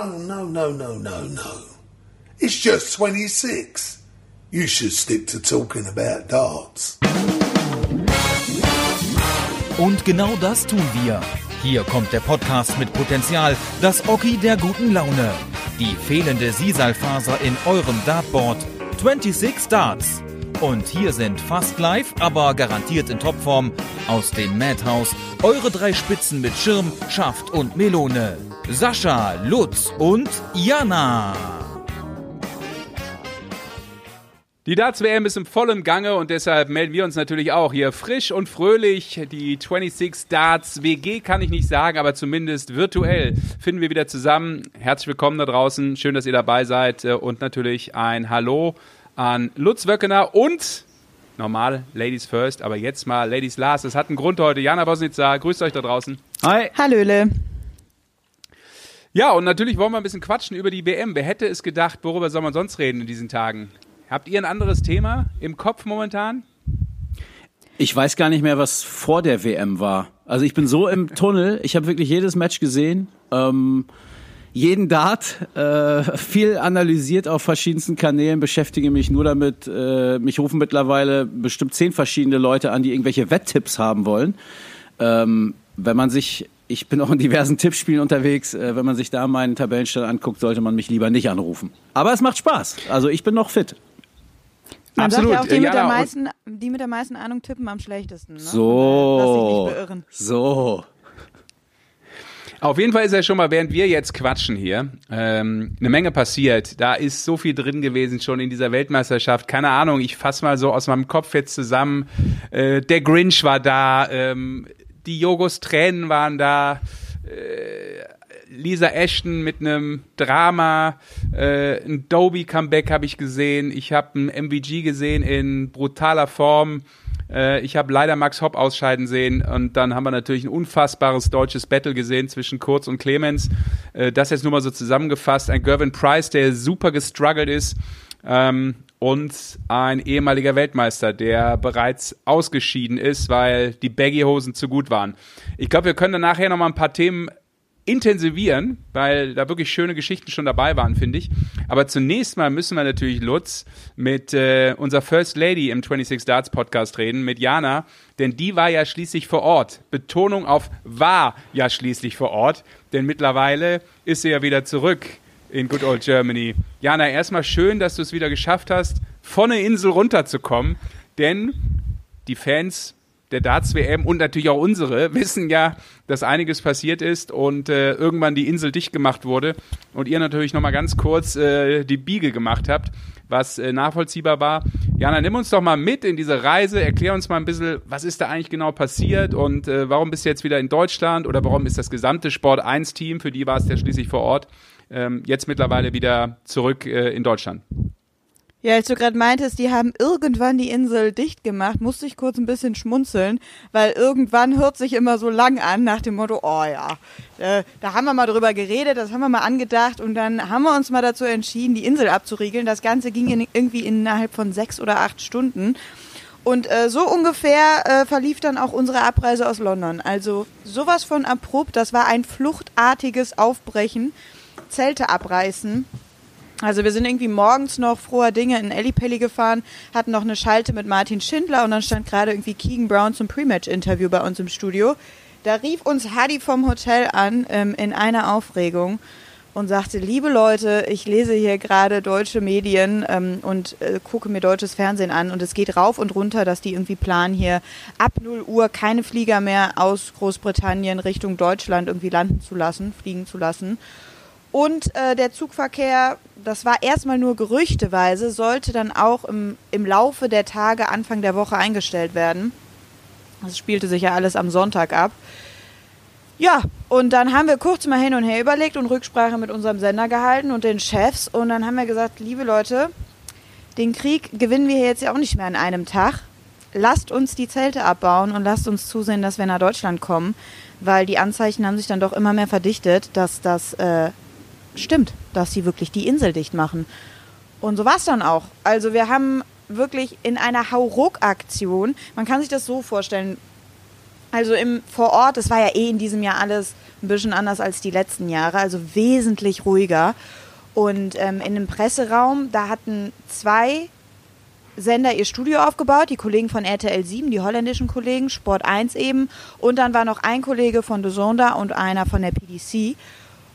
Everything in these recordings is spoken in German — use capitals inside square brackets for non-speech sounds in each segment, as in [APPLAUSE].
Oh, no, no, no, no, no. It's just 26. You should stick to talking about darts. Und genau das tun wir. Hier kommt der Podcast mit Potenzial, das Oki der guten Laune. Die fehlende Sisalfaser in eurem Dartboard. 26 Darts. Und hier sind fast live, aber garantiert in Topform aus dem Madhouse eure drei Spitzen mit Schirm, Schaft und Melone. Sascha, Lutz und Jana. Die Darts-WM ist im vollen Gange und deshalb melden wir uns natürlich auch hier frisch und fröhlich. Die 26 Darts WG kann ich nicht sagen, aber zumindest virtuell finden wir wieder zusammen. Herzlich willkommen da draußen. Schön, dass ihr dabei seid und natürlich ein Hallo an Lutz Wöckener und normal Ladies First, aber jetzt mal Ladies Last. Es hat einen Grund heute. Jana Bosnitzer, grüßt euch da draußen. Hi. Hallöle. Ja, und natürlich wollen wir ein bisschen quatschen über die WM. Wer hätte es gedacht, worüber soll man sonst reden in diesen Tagen? Habt ihr ein anderes Thema im Kopf momentan? Ich weiß gar nicht mehr, was vor der WM war. Also ich bin so im Tunnel. Ich habe wirklich jedes Match gesehen. Ähm, jeden Dart, äh, viel analysiert auf verschiedensten Kanälen, beschäftige mich nur damit. Äh, mich rufen mittlerweile bestimmt zehn verschiedene Leute an, die irgendwelche Wetttipps haben wollen. Ähm, wenn man sich, ich bin auch in diversen Tippspielen unterwegs, äh, wenn man sich da meinen Tabellenstand anguckt, sollte man mich lieber nicht anrufen. Aber es macht Spaß. Also ich bin noch fit. Man Absolut. Sagt ja auch, die, mit der meisten, die mit der meisten Ahnung tippen am schlechtesten. Ne? So. So. Auf jeden Fall ist ja schon mal, während wir jetzt quatschen hier, ähm, eine Menge passiert. Da ist so viel drin gewesen schon in dieser Weltmeisterschaft. Keine Ahnung, ich fasse mal so aus meinem Kopf jetzt zusammen. Äh, der Grinch war da, ähm, die Jogos Tränen waren da. Äh, Lisa Ashton mit einem Drama, äh, ein Dobie-Comeback habe ich gesehen. Ich habe ein MVG gesehen in brutaler Form. Äh, ich habe leider Max Hopp ausscheiden sehen und dann haben wir natürlich ein unfassbares deutsches Battle gesehen zwischen Kurz und Clemens. Äh, das jetzt nur mal so zusammengefasst. Ein Gervin Price, der super gestruggelt ist. Ähm, und ein ehemaliger Weltmeister, der bereits ausgeschieden ist, weil die Baggy-Hosen zu gut waren. Ich glaube, wir können dann nachher noch mal ein paar Themen intensivieren, weil da wirklich schöne Geschichten schon dabei waren, finde ich. Aber zunächst mal müssen wir natürlich Lutz mit äh, unserer First Lady im 26 Darts Podcast reden, mit Jana, denn die war ja schließlich vor Ort. Betonung auf war ja schließlich vor Ort, denn mittlerweile ist sie ja wieder zurück in Good Old Germany. Jana, erstmal schön, dass du es wieder geschafft hast, von der Insel runterzukommen, denn die Fans der Darts-WM und natürlich auch unsere [LAUGHS] wissen ja, dass einiges passiert ist und äh, irgendwann die Insel dicht gemacht wurde und ihr natürlich nochmal ganz kurz äh, die Biege gemacht habt, was äh, nachvollziehbar war. Jana, nimm uns doch mal mit in diese Reise, erklär uns mal ein bisschen, was ist da eigentlich genau passiert und äh, warum bist du jetzt wieder in Deutschland oder warum ist das gesamte Sport 1-Team, für die war es ja schließlich vor Ort, ähm, jetzt mittlerweile wieder zurück äh, in Deutschland? Ja, als du gerade meintest, die haben irgendwann die Insel dicht gemacht, musste ich kurz ein bisschen schmunzeln, weil irgendwann hört sich immer so lang an nach dem Motto, oh ja, äh, da haben wir mal drüber geredet, das haben wir mal angedacht und dann haben wir uns mal dazu entschieden, die Insel abzuriegeln. Das Ganze ging in, irgendwie innerhalb von sechs oder acht Stunden. Und äh, so ungefähr äh, verlief dann auch unsere Abreise aus London. Also sowas von abrupt, das war ein fluchtartiges Aufbrechen, Zelte abreißen also wir sind irgendwie morgens noch froher Dinge in Ellipelli gefahren, hatten noch eine Schalte mit Martin Schindler und dann stand gerade irgendwie Keegan Brown zum Pre-Match-Interview bei uns im Studio. Da rief uns Hadi vom Hotel an ähm, in einer Aufregung und sagte, liebe Leute, ich lese hier gerade deutsche Medien ähm, und äh, gucke mir deutsches Fernsehen an und es geht rauf und runter, dass die irgendwie planen, hier ab 0 Uhr keine Flieger mehr aus Großbritannien Richtung Deutschland irgendwie landen zu lassen, fliegen zu lassen. Und äh, der Zugverkehr, das war erstmal nur gerüchteweise, sollte dann auch im, im Laufe der Tage, Anfang der Woche eingestellt werden. Das spielte sich ja alles am Sonntag ab. Ja, und dann haben wir kurz mal hin und her überlegt und Rücksprache mit unserem Sender gehalten und den Chefs. Und dann haben wir gesagt, liebe Leute, den Krieg gewinnen wir jetzt ja auch nicht mehr an einem Tag. Lasst uns die Zelte abbauen und lasst uns zusehen, dass wir nach Deutschland kommen, weil die Anzeichen haben sich dann doch immer mehr verdichtet, dass das äh, stimmt, dass sie wirklich die Insel dicht machen. Und so war es dann auch. Also wir haben wirklich in einer Hauruck-Aktion, man kann sich das so vorstellen, Also im vor Ort, das war ja eh in diesem Jahr alles ein bisschen anders als die letzten Jahre, also wesentlich ruhiger. Und ähm, in dem Presseraum, da hatten zwei Sender ihr Studio aufgebaut, die Kollegen von RTL 7, die holländischen Kollegen, Sport 1 eben. Und dann war noch ein Kollege von The Zone da und einer von der PDC.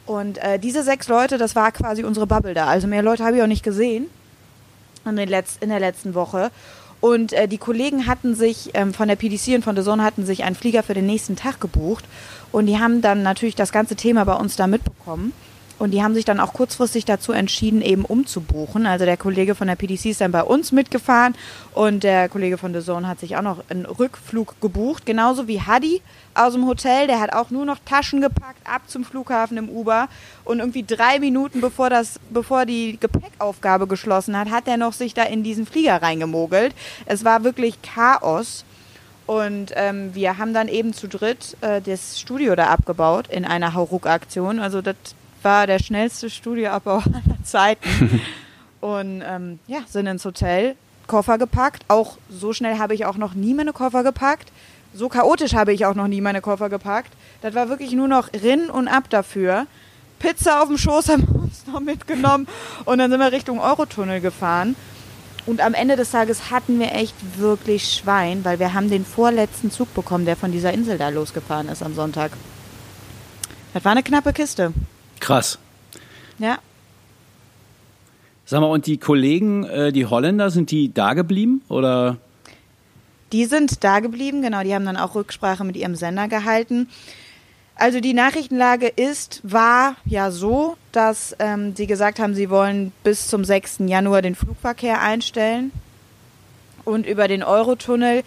Und äh, diese sechs Leute, das war quasi unsere Bubble da. Also mehr Leute habe ich auch nicht gesehen in, in der letzten Woche. Und äh, die Kollegen hatten sich ähm, von der PDC und von The Zone hatten sich einen Flieger für den nächsten Tag gebucht. Und die haben dann natürlich das ganze Thema bei uns da mitbekommen. Und die haben sich dann auch kurzfristig dazu entschieden, eben umzubuchen. Also der Kollege von der PDC ist dann bei uns mitgefahren und der Kollege von The Zone hat sich auch noch einen Rückflug gebucht. Genauso wie Hadi aus dem Hotel. Der hat auch nur noch Taschen gepackt, ab zum Flughafen im Uber. Und irgendwie drei Minuten bevor, das, bevor die Gepäckaufgabe geschlossen hat, hat er noch sich da in diesen Flieger reingemogelt. Es war wirklich Chaos. Und ähm, wir haben dann eben zu dritt äh, das Studio da abgebaut in einer Hauruck-Aktion. Also das war der schnellste Studioabbau [LAUGHS] aller Zeiten. [LAUGHS] Und ähm, ja, sind ins Hotel, Koffer gepackt. Auch so schnell habe ich auch noch nie meine Koffer gepackt. So chaotisch habe ich auch noch nie meine Koffer gepackt. Das war wirklich nur noch Rinn und ab dafür. Pizza auf dem Schoß haben wir uns noch mitgenommen und dann sind wir Richtung Eurotunnel gefahren. Und am Ende des Tages hatten wir echt wirklich Schwein, weil wir haben den vorletzten Zug bekommen, der von dieser Insel da losgefahren ist am Sonntag. Das war eine knappe Kiste. Krass. Ja. Sag mal, und die Kollegen, äh, die Holländer, sind die da geblieben oder? Die sind da geblieben, genau. Die haben dann auch Rücksprache mit ihrem Sender gehalten. Also die Nachrichtenlage ist, war ja so, dass ähm, sie gesagt haben, sie wollen bis zum 6. Januar den Flugverkehr einstellen. Und über den Eurotunnel,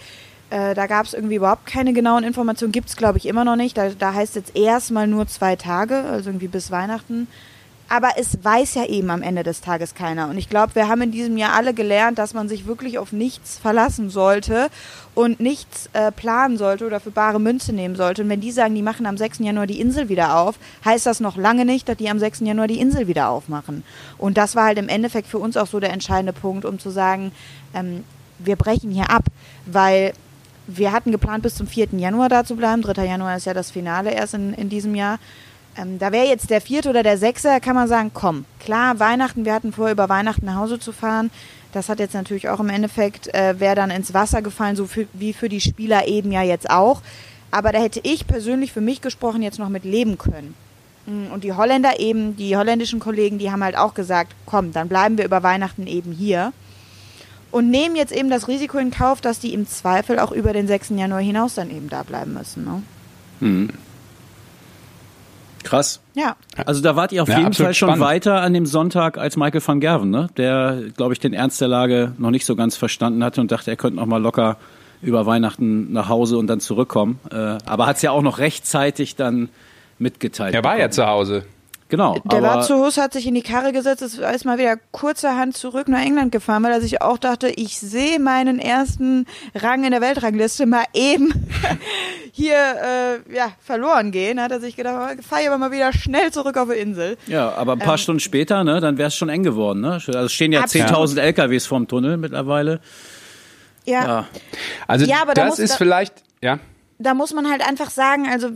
äh, da gab es irgendwie überhaupt keine genauen Informationen, gibt es glaube ich immer noch nicht. Da, da heißt jetzt erstmal nur zwei Tage, also irgendwie bis Weihnachten. Aber es weiß ja eben am Ende des Tages keiner. Und ich glaube, wir haben in diesem Jahr alle gelernt, dass man sich wirklich auf nichts verlassen sollte und nichts äh, planen sollte oder für bare Münze nehmen sollte. Und wenn die sagen, die machen am 6. Januar die Insel wieder auf, heißt das noch lange nicht, dass die am 6. Januar die Insel wieder aufmachen. Und das war halt im Endeffekt für uns auch so der entscheidende Punkt, um zu sagen, ähm, wir brechen hier ab, weil wir hatten geplant, bis zum 4. Januar da zu bleiben. 3. Januar ist ja das Finale erst in, in diesem Jahr. Ähm, da wäre jetzt der vierte oder der sechste, kann man sagen, komm, klar, Weihnachten, wir hatten vor, über Weihnachten nach Hause zu fahren. Das hat jetzt natürlich auch im Endeffekt, äh, wäre dann ins Wasser gefallen, so für, wie für die Spieler eben ja jetzt auch. Aber da hätte ich persönlich für mich gesprochen jetzt noch mit leben können. Mm, Und die Holländer eben, die holländischen Kollegen, die haben halt auch gesagt, komm, dann bleiben wir über Weihnachten eben hier. Und nehmen jetzt eben das Risiko in Kauf, dass die im Zweifel auch über den 6. Januar hinaus dann eben da bleiben müssen. Ne? Krass. Ja. Also da wart ihr auf Ja, jeden Fall schon spannend. weiter an dem Sonntag als Michael van Gerven, ne? Der, glaube ich, den Ernst der Lage noch nicht so ganz verstanden hatte und dachte, er könnte noch mal locker über Weihnachten nach Hause und dann zurückkommen. Äh, aber hat es ja auch noch rechtzeitig dann mitgeteilt. Er war ja bekommen. zu Hause. Genau. Der aber war zu Hus, hat sich in die Karre gesetzt, ist erstmal wieder kurzerhand zurück nach England gefahren, weil er sich auch dachte, ich sehe meinen ersten Rang in der Weltrangliste mal eben [LAUGHS] hier äh, ja, verloren gehen. Hat er sich gedacht, fahr ich aber mal wieder schnell zurück auf die Insel. Ja, aber ein paar Ähm, Stunden später, ne, dann wäre es schon eng geworden. Ne? Also es stehen ja Absolut. 10.000 LKWs vorm Tunnel mittlerweile. Ja, Ja. Also Ja, aber da das muss- ist da- vielleicht, ja. da muss man halt einfach sagen, also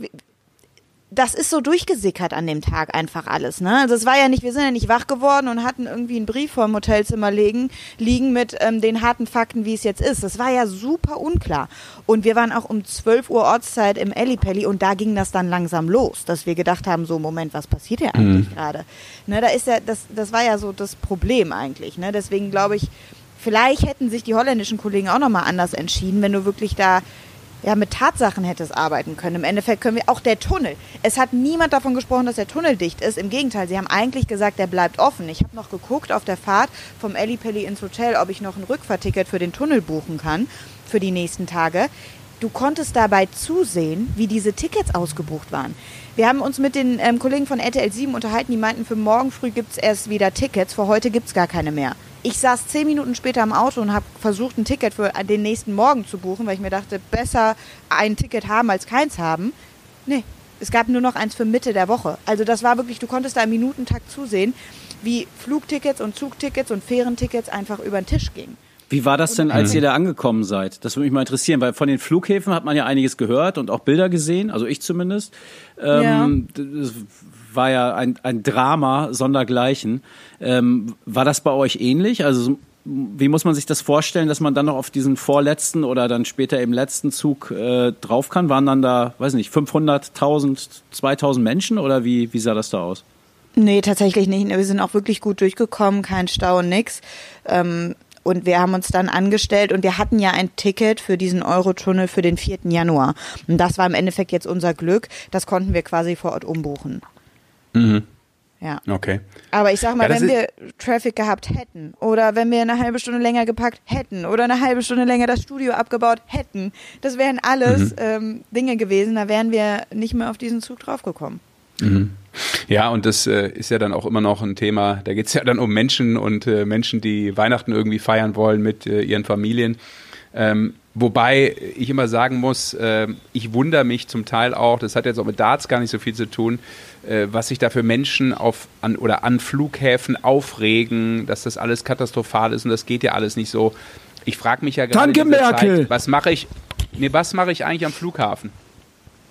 das ist so durchgesickert an dem Tag einfach alles, ne? Also es war ja nicht, wir sind ja nicht wach geworden und hatten irgendwie einen Brief vorm Hotelzimmer liegen, liegen mit ähm, den harten Fakten, wie es jetzt ist. Das war ja super unklar. Und wir waren auch um 12 Uhr Ortszeit im Ellipelli und da ging das dann langsam los, dass wir gedacht haben, so Moment, was passiert hier eigentlich gerade? Ne, da ist ja, das, das war ja so das Problem eigentlich, ne? Deswegen glaube ich, vielleicht hätten sich die holländischen Kollegen auch nochmal anders entschieden, wenn du wirklich da ja, mit Tatsachen hättest arbeiten können. Im Endeffekt können wir auch der Tunnel. Es hat niemand davon gesprochen, dass der Tunnel dicht ist. Im Gegenteil, sie haben eigentlich gesagt, der bleibt offen. Ich habe noch geguckt auf der Fahrt vom Ellipelli ins Hotel, ob ich noch ein Rückfahrticket für den Tunnel buchen kann für die nächsten Tage. Du konntest dabei zusehen, wie diese Tickets ausgebucht waren. Wir haben uns mit den ähm, Kollegen von RTL 7 unterhalten, die meinten, für morgen früh gibt's erst wieder Tickets, für heute gibt's gar keine mehr. Ich saß zehn Minuten später im Auto und habe versucht, ein Ticket für den nächsten Morgen zu buchen, weil ich mir dachte, besser ein Ticket haben als keins haben. Nee, es gab nur noch eins für Mitte der Woche. Also das war wirklich, du konntest da im Minutentakt zusehen, wie Flugtickets und Zugtickets und Fährentickets einfach über den Tisch gingen. Wie war das denn, als ihr da angekommen seid? Das würde mich mal interessieren, weil von den Flughäfen hat man ja einiges gehört und auch Bilder gesehen, also ich zumindest. Ähm, Das war ja ein, ein Drama sondergleichen. Ähm, war das bei euch ähnlich? Also wie muss man sich das vorstellen, dass man dann noch auf diesen vorletzten oder dann später im letzten Zug äh, drauf kann? Waren dann da, weiß nicht, 500, 1000, 2000 Menschen oder wie, wie sah das da aus? Nee, tatsächlich nicht. Wir sind auch wirklich gut durchgekommen, kein Stau und nix. Ähm, und wir haben uns dann angestellt und wir hatten ja ein Ticket für diesen Eurotunnel für den 4. Januar. Und das war im Endeffekt jetzt unser Glück. Das konnten wir quasi vor Ort umbuchen. Mhm. Ja. Okay. Aber ich sag mal, Ja, wenn wir Traffic gehabt hätten oder wenn wir eine halbe Stunde länger gepackt hätten oder eine halbe Stunde länger das Studio abgebaut hätten, das wären alles ähm, Dinge gewesen, da wären wir nicht mehr auf diesen Zug draufgekommen. Ja, und das äh, ist ja dann auch immer noch ein Thema. Da geht's [LAUGHS] ja dann um Menschen und äh, Menschen, die Weihnachten irgendwie feiern wollen mit äh, ihren Familien. Ähm, wobei ich immer sagen muss, äh, ich wundere mich zum Teil auch, das hat jetzt auch mit Darts gar nicht so viel zu tun, äh, was sich da für Menschen auf an oder an Flughäfen aufregen, dass das alles katastrophal ist und das geht ja alles nicht so. Ich frage mich ja gerade Danke, in dieser Merkel! Zeit, was mache ich? Nee, was mache ich eigentlich am Flughafen?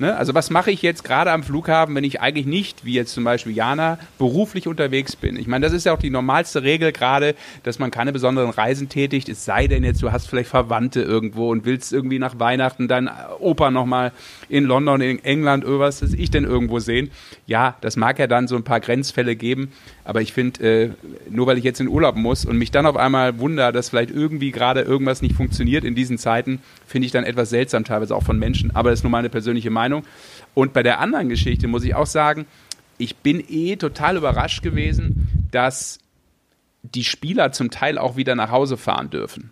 Ne? Also was mache ich jetzt gerade am Flughafen, wenn ich eigentlich nicht, wie jetzt zum Beispiel Jana, beruflich unterwegs bin? Ich meine, das ist ja auch die normalste Regel gerade, dass man keine besonderen Reisen tätigt, es sei denn jetzt, du hast vielleicht Verwandte irgendwo und willst irgendwie nach Weihnachten deinen Opa nochmal in London, in England, irgendwas, das ich denn irgendwo sehen. Ja, das mag ja dann so ein paar Grenzfälle geben, aber ich finde, äh, nur weil ich jetzt in Urlaub muss und mich dann auf einmal wundere, dass vielleicht irgendwie gerade irgendwas nicht funktioniert in diesen Zeiten, finde ich dann etwas seltsam teilweise auch von Menschen, aber das ist nur meine persönliche Meinung. Und bei der anderen Geschichte muss ich auch sagen, ich bin eh total überrascht gewesen, dass die Spieler zum Teil auch wieder nach Hause fahren dürfen.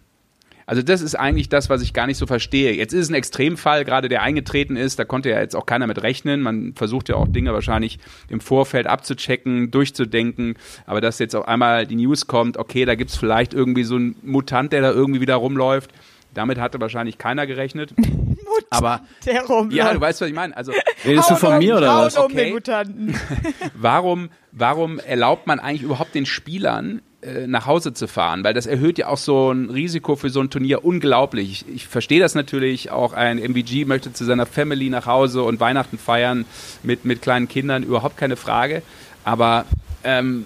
Also das ist eigentlich das, was ich gar nicht so verstehe. Jetzt ist es ein Extremfall, gerade der eingetreten ist, da konnte ja jetzt auch keiner mit rechnen. Man versucht ja auch Dinge wahrscheinlich im Vorfeld abzuchecken, durchzudenken. Aber dass jetzt auf einmal die News kommt, okay, da gibt's vielleicht irgendwie so einen Mutant, der da irgendwie wieder rumläuft. Damit hatte wahrscheinlich keiner gerechnet. [LAUGHS] Aber Der ja, du weißt, was ich meine. Also Redest du von mir oder was? Um Okay. den Mutanten. [LAUGHS] warum, warum erlaubt man eigentlich überhaupt den Spielern äh, nach Hause zu fahren? Weil das erhöht ja auch so ein Risiko für so ein Turnier unglaublich. Ich, ich verstehe das natürlich, auch ein MVG möchte zu seiner Family nach Hause und Weihnachten feiern mit, mit kleinen Kindern, überhaupt keine Frage. Aber ähm,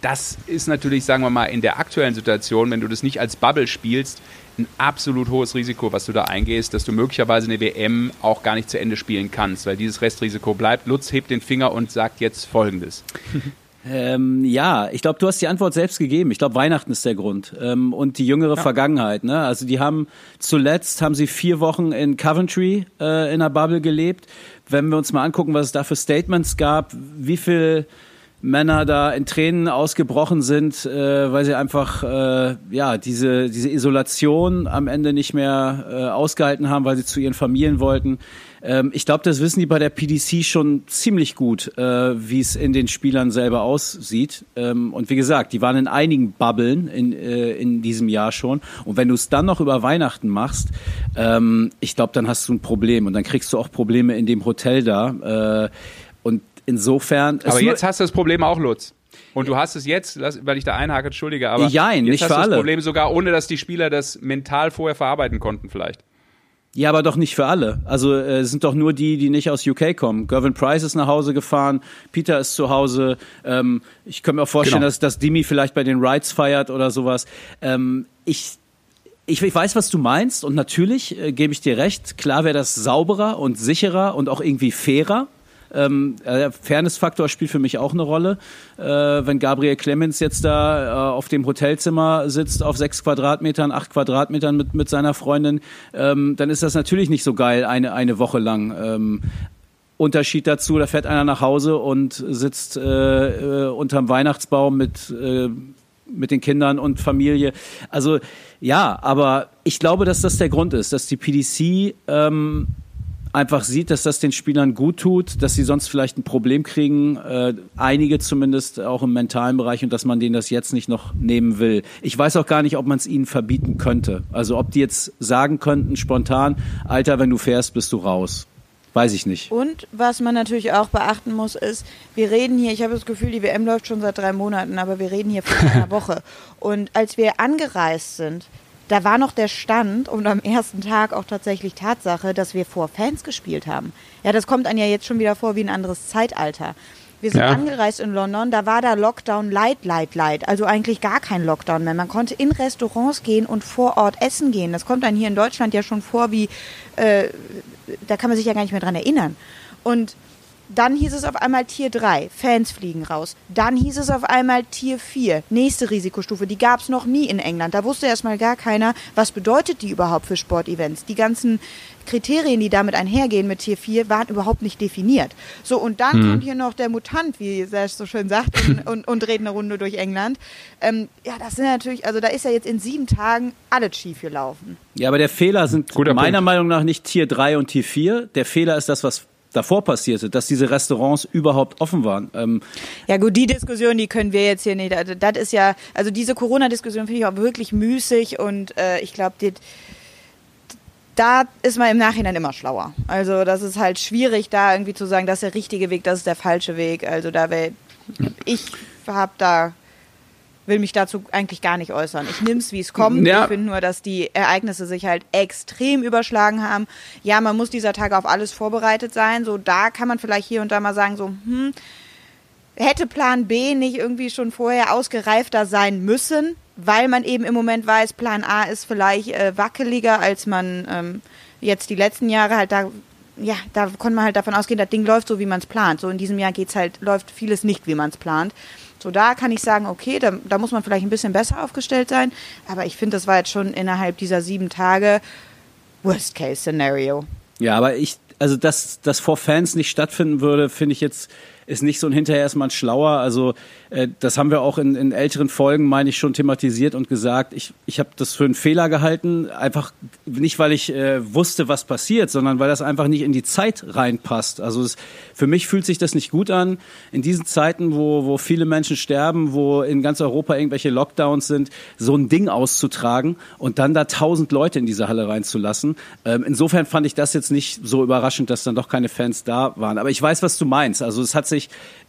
das ist natürlich, sagen wir mal, in der aktuellen Situation, wenn du das nicht als Bubble spielst, ein absolut hohes Risiko, was du da eingehst, dass du möglicherweise eine WM auch gar nicht zu Ende spielen kannst, weil dieses Restrisiko bleibt. Lutz hebt den Finger und sagt jetzt Folgendes. [LAUGHS] Ähm, ja, ich glaube, du hast die Antwort selbst gegeben. Ich glaube, Weihnachten ist der Grund ähm, und die jüngere Vergangenheit. Ne? Also die haben zuletzt haben sie vier Wochen in Coventry äh, in der Bubble gelebt. Wenn wir uns mal angucken, was es da für Statements gab, wie viel Männer da in Tränen ausgebrochen sind, äh, weil sie einfach äh, ja diese diese Isolation am Ende nicht mehr äh, ausgehalten haben, weil sie zu ihren Familien wollten. Ähm, ich glaube, das wissen die bei der PDC schon ziemlich gut, äh, wie es in den Spielern selber aussieht. Ähm, und wie gesagt, die waren in einigen Bubblen in, äh, in diesem Jahr schon. Und wenn du es dann noch über Weihnachten machst, ähm, ich glaube, dann hast du ein Problem und dann kriegst du auch Probleme in dem Hotel da. Äh, und insofern. Aber jetzt hast du das Problem auch, Lutz. Und du hast es jetzt, weil ich da einhake, entschuldige, aber Jein, jetzt nicht hast für du alle. das Problem sogar, ohne dass die Spieler das mental vorher verarbeiten konnten vielleicht. Ja, aber doch nicht für alle. Also äh, es sind doch nur die, die nicht aus UK kommen. Gervin Price ist nach Hause gefahren, Peter ist zu Hause. Ähm, ich könnte mir auch vorstellen, Genau. dass, dass Dimi vielleicht bei den Rides feiert oder sowas. Ähm, ich, ich, ich weiß, was du meinst und natürlich äh, gebe ich dir recht. Klar wäre das sauberer und sicherer und auch irgendwie fairer. Ähm, äh, der Fairness-Faktor spielt für mich auch eine Rolle. Äh, wenn Gabriel Clemens jetzt da äh, auf dem Hotelzimmer sitzt, auf sechs Quadratmetern, acht Quadratmetern mit, mit seiner Freundin, ähm, dann ist das natürlich nicht so geil, eine, eine Woche lang. Ähm, Unterschied dazu, da fährt einer nach Hause und sitzt äh, äh, unterm Weihnachtsbaum mit, äh, mit den Kindern und Familie. Also ja, aber ich glaube, dass das der Grund ist, dass die PDC ähm, einfach sieht, dass das den Spielern gut tut, dass sie sonst vielleicht ein Problem kriegen, äh, einige zumindest auch im mentalen Bereich und dass man denen das jetzt nicht noch nehmen will. Ich weiß auch gar nicht, ob man es ihnen verbieten könnte. Also ob die jetzt sagen könnten spontan, Alter, wenn du fährst, bist du raus. weiß ich nicht. Und was man natürlich auch beachten muss, ist, wir reden hier, ich habe das Gefühl, die WM läuft schon seit drei Monaten, aber wir reden hier von einer [LAUGHS] Woche. Und als wir angereist sind, da war noch der Stand und am ersten Tag auch tatsächlich Tatsache, dass wir vor Fans gespielt haben. Ja, das kommt einem ja jetzt schon wieder vor wie ein anderes Zeitalter. Wir sind Ja. angereist in London, da war da Lockdown light, light, light. Also eigentlich gar kein Lockdown mehr. Man konnte in Restaurants gehen und vor Ort essen gehen. Das kommt dann hier in Deutschland ja schon vor wie, äh, da kann man sich ja gar nicht mehr dran erinnern. Und dann hieß es auf einmal Tier 3, Fans fliegen raus. Dann hieß es auf einmal Tier 4, nächste Risikostufe. Die gab es noch nie in England. Da wusste erstmal gar keiner, was bedeutet die überhaupt für Sportevents. Die ganzen Kriterien, die damit einhergehen mit Tier 4, waren überhaupt nicht definiert. So, und dann kommt hier noch der Mutant, wie Serge so schön sagt, und, [LAUGHS] und, und dreht eine Runde durch England. Ähm, ja, das sind natürlich, also da ist ja jetzt in sieben Tagen alles schief gelaufen. Ja, aber der Fehler sind Guter meiner Punkt. Meinung nach nicht Tier 3 und Tier 4. Der Fehler ist das, was davor passierte, dass diese Restaurants überhaupt offen waren. Ähm, Ja gut, die Diskussion, die können wir jetzt hier nicht. Also das ist ja, also diese Corona-Diskussion finde ich auch wirklich müßig und äh, ich glaube, da ist man im Nachhinein immer schlauer. Also das ist halt schwierig, da irgendwie zu sagen, das ist der richtige Weg, das ist der falsche Weg. Also da wär, ich habe da will mich dazu eigentlich gar nicht äußern. Ich nehme es, wie es kommt. Ja. Ich finde nur, dass die Ereignisse sich halt extrem überschlagen haben. Ja, man muss dieser Tage auf alles vorbereitet sein. So, da kann man vielleicht hier und da mal sagen, so, hm, hätte Plan B nicht irgendwie schon vorher ausgereifter sein müssen, weil man eben im Moment weiß, Plan A ist vielleicht äh, wackeliger, als man ähm, jetzt die letzten Jahre halt da, ja, da konnte man halt davon ausgehen, das Ding läuft so, wie man es plant. So in diesem Jahr geht's halt, läuft vieles nicht, wie man es plant. So, da kann ich sagen, okay, da, da muss man vielleicht ein bisschen besser aufgestellt sein. Aber ich finde, das war jetzt schon innerhalb dieser sieben Tage Worst-Case-Szenario. Ja, aber ich, also dass das vor Fans nicht stattfinden würde, finde ich jetzt ist nicht so ein hinterher erstmal ein schlauer. Also äh, das haben wir auch in, in älteren Folgen, meine ich, schon thematisiert und gesagt. Ich, ich habe das für einen Fehler gehalten, einfach nicht, weil ich äh, wusste, was passiert, sondern weil das einfach nicht in die Zeit reinpasst. Also es, für mich fühlt sich das nicht gut an. In diesen Zeiten, wo, wo viele Menschen sterben, wo in ganz Europa irgendwelche Lockdowns sind, so ein Ding auszutragen und dann da tausend Leute in diese Halle reinzulassen. Ähm, insofern fand ich das jetzt nicht so überraschend, dass dann doch keine Fans da waren. Aber ich weiß, was du meinst. Also es hat sich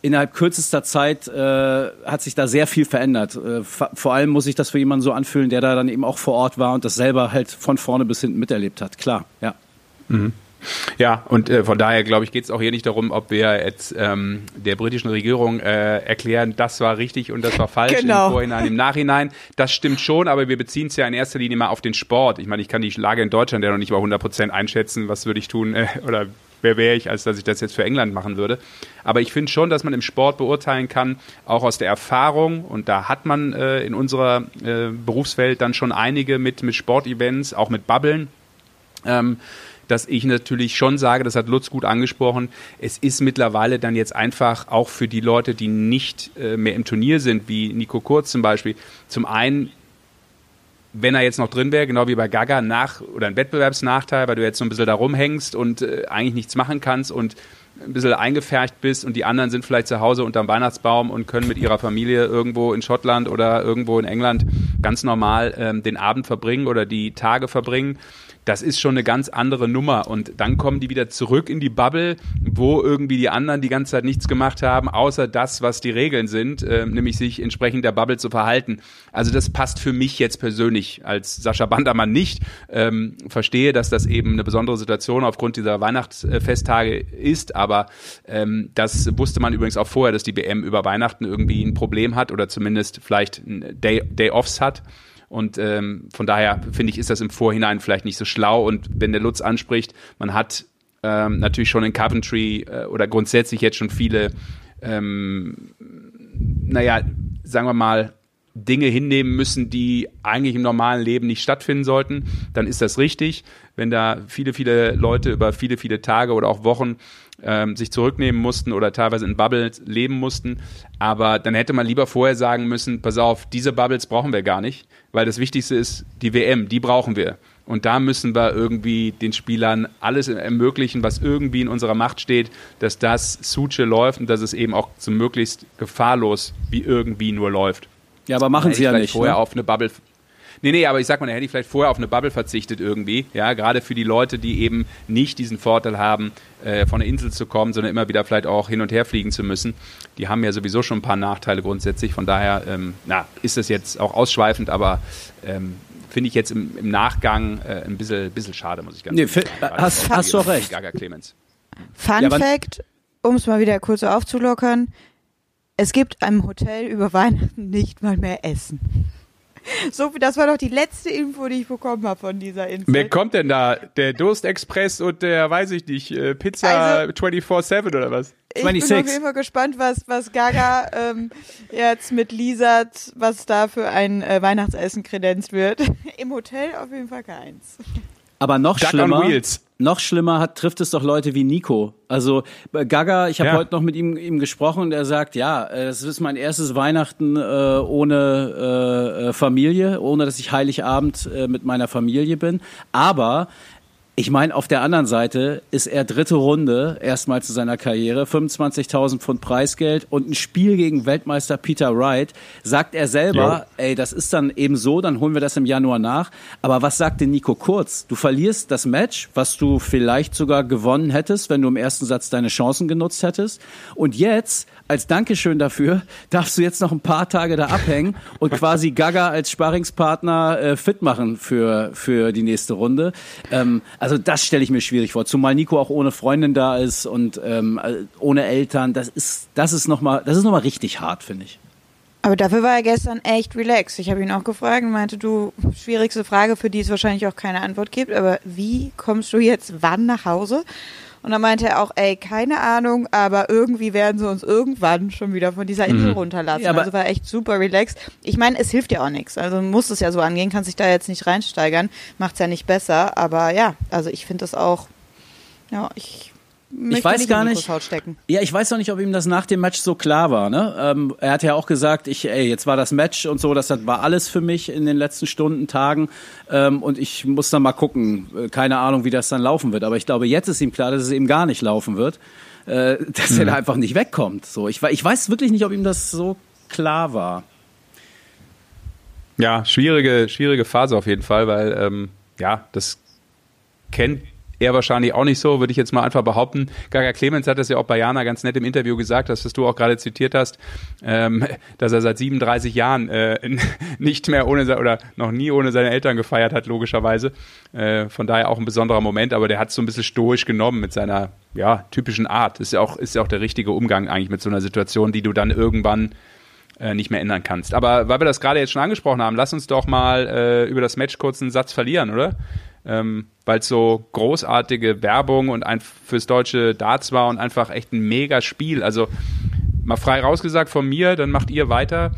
innerhalb kürzester Zeit äh, hat sich da sehr viel verändert. Äh, vor allem muss sich das für jemanden so anfühlen, der da dann eben auch vor Ort war und das selber halt von vorne bis hinten miterlebt hat. Klar, ja. Ja, und äh, von daher glaube ich, geht es auch hier nicht darum, ob wir jetzt ähm, der britischen Regierung äh, erklären, das war richtig und das war falsch Genau. im Vorhinein, im Nachhinein. Das stimmt schon, aber wir beziehen es ja in erster Linie mal auf den Sport. Ich meine, ich kann die Lage in Deutschland ja noch nicht mal 100 Prozent einschätzen. Was würde ich tun äh, oder wer wäre ich, als dass ich das jetzt für England machen würde. Aber ich finde schon, dass man im Sport beurteilen kann, auch aus der Erfahrung, und da hat man äh, in unserer äh, Berufswelt dann schon einige mit, mit Sportevents, auch mit Bubblen, ähm, dass ich natürlich schon sage, das hat Lutz gut angesprochen, es ist mittlerweile dann jetzt einfach auch für die Leute, die nicht äh, mehr im Turnier sind, wie Nico Kurz zum Beispiel, zum einen wenn er jetzt noch drin wäre, genau wie bei Gaga, nach oder ein Wettbewerbsnachteil, weil du jetzt so ein bisschen da rumhängst und äh, eigentlich nichts machen kannst und ein bisschen eingefärcht bist und die anderen sind vielleicht zu Hause unterm Weihnachtsbaum und können mit ihrer Familie irgendwo in Schottland oder irgendwo in England ganz normal ähm, den Abend verbringen oder die Tage verbringen. Das ist schon eine ganz andere Nummer. Und dann kommen die wieder zurück in die Bubble, wo irgendwie die anderen die ganze Zeit nichts gemacht haben, außer das, was die Regeln sind, äh, nämlich sich entsprechend der Bubble zu verhalten. Also das passt für mich jetzt persönlich als Sascha Bandermann nicht. Ähm, verstehe, dass das eben eine besondere Situation aufgrund dieser Weihnachtsfesttage ist, aber ähm, das wusste man übrigens auch vorher, dass die WM über Weihnachten irgendwie ein Problem hat oder zumindest vielleicht ein Day, hat. Und ähm, von daher finde ich, ist das im Vorhinein vielleicht nicht so schlau. Und wenn der Lutz anspricht, man hat ähm, natürlich schon in Coventry äh, oder grundsätzlich jetzt schon viele, ähm, naja, sagen wir mal, Dinge hinnehmen müssen, die eigentlich im normalen Leben nicht stattfinden sollten, dann ist das richtig. Wenn da viele, viele Leute über viele, viele Tage oder auch Wochen ähm, sich zurücknehmen mussten oder teilweise in Bubbles leben mussten. Aber dann hätte man lieber vorher sagen müssen, pass auf, diese Bubbles brauchen wir gar nicht, weil das Wichtigste ist die WM, die brauchen wir. Und da müssen wir irgendwie den Spielern alles ermöglichen, was irgendwie in unserer Macht steht, dass das Suche läuft und dass es eben auch so möglichst gefahrlos wie irgendwie nur läuft. Ja, aber machen sie ja nicht. Vorher Ne? auf eine Bubble. Nee, nee, aber ich sag mal, da hätte ich vielleicht vorher auf eine Bubble verzichtet irgendwie. Ja, gerade für die Leute, die eben nicht diesen Vorteil haben, äh, von der Insel zu kommen, sondern immer wieder vielleicht auch hin und her fliegen zu müssen. Die haben ja sowieso schon ein paar Nachteile grundsätzlich. Von daher, ähm, na, ist das jetzt auch ausschweifend, aber ähm, finde ich jetzt im, im Nachgang äh, ein bisschen, bisschen schade, muss ich ganz Nee, sagen. Hast- hast du auch recht. Gaga Clemens. Fun Ja, Fact, um es mal wieder kurz aufzulockern. Es gibt im Hotel über Weihnachten nicht mal mehr Essen. [LAUGHS] So, das war doch die letzte Info, die ich bekommen habe von dieser Insel. Wer kommt denn da? Der Durstexpress und der, weiß ich nicht, äh, Pizza Also- 24-7 oder was? Ich bin 26. auf jeden Fall gespannt, was, was Gaga ähm, jetzt mit Lisat, was da für ein äh, Weihnachtsessen kredenzt wird. [LAUGHS] Im Hotel auf jeden Fall keins. Aber noch Duck on schlimmer, Wheels. Noch schlimmer hat, trifft es doch Leute wie Nico. Also äh, Gaga, ich habe Ja. heute noch mit ihm, ihm gesprochen und er sagt, ja, äh, das ist mein erstes Weihnachten äh, ohne äh, äh, Familie, ohne dass ich Heiligabend äh, mit meiner Familie bin. Aber ich meine, auf der anderen Seite ist er dritte Runde erstmal zu seiner Karriere, 25.000 Pfund Preisgeld und ein Spiel gegen Weltmeister Peter Wright. Sagt er selber, ey, das ist dann eben so, dann holen wir das im Januar nach. Aber was sagte Nico Kurz? Du verlierst das Match, was du vielleicht sogar gewonnen hättest, wenn du im ersten Satz deine Chancen genutzt hättest. Und jetzt, als Dankeschön dafür, darfst du jetzt noch ein paar Tage da abhängen und quasi Gaga als Sparringspartner äh, fit machen für, für die nächste Runde. Ähm, also das stelle ich mir schwierig vor. Zumal Nico auch ohne Freundin da ist und ähm, äh, ohne Eltern. Das ist, das ist nochmal, das ist noch mal richtig hart, finde ich. Aber dafür war er gestern echt relaxed. Ich habe ihn auch gefragt und meinte, du, schwierigste Frage, für die es wahrscheinlich auch keine Antwort gibt, aber wie kommst du jetzt wann nach Hause? Und dann meinte er auch, ey, keine Ahnung, aber irgendwie werden sie uns irgendwann schon wieder von dieser Insel runterlassen. Ja, also war echt super relaxed. Ich meine, es hilft ja auch nichts. Also muss es ja so angehen, kann sich da jetzt nicht reinsteigern, macht's ja nicht besser. Aber ja, also ich finde das auch, ja, ich möchte weiß nicht gar nicht-. Ja, ich weiß noch nicht, ob ihm das nach dem Match so klar war. Ne? Ähm, er hat ja auch gesagt, ich, ey, jetzt war das Match und so, das war alles für mich in den letzten Stunden, Tagen. Ähm, und ich muss dann mal gucken. Äh, Keine Ahnung, wie das dann laufen wird. Aber ich glaube, jetzt ist ihm klar, dass es eben gar nicht laufen wird. Äh, [LAUGHS] dass er da einfach nicht wegkommt. So, ich, ich weiß wirklich nicht, ob ihm das so klar war. Ja, schwierige, schwierige Phase auf jeden Fall, weil ähm, ja, das kennt er wahrscheinlich auch nicht so, würde ich jetzt mal einfach behaupten. Gaga Clemens hat das ja auch bei Jana ganz nett im Interview gesagt, das, was du auch gerade zitiert hast, ähm, [LAUGHS] dass er seit 37 Jahren äh, [LAUGHS] nicht mehr ohne oder noch nie ohne seine Eltern gefeiert hat, logischerweise. Äh, von daher auch ein besonderer Moment, aber der hat es so ein bisschen stoisch genommen mit seiner ja, typischen Art. Ist ja auch, ist ja auch der richtige Umgang eigentlich mit so einer Situation, die du dann irgendwann äh, nicht mehr ändern kannst. Aber weil wir das gerade jetzt schon angesprochen haben, lass uns doch mal äh, über das Match kurz einen Satz verlieren, oder? Ähm, weil es so großartige Werbung und ein fürs deutsche Darts war und einfach echt ein mega Spiel. Also mal frei rausgesagt von mir, dann macht ihr weiter.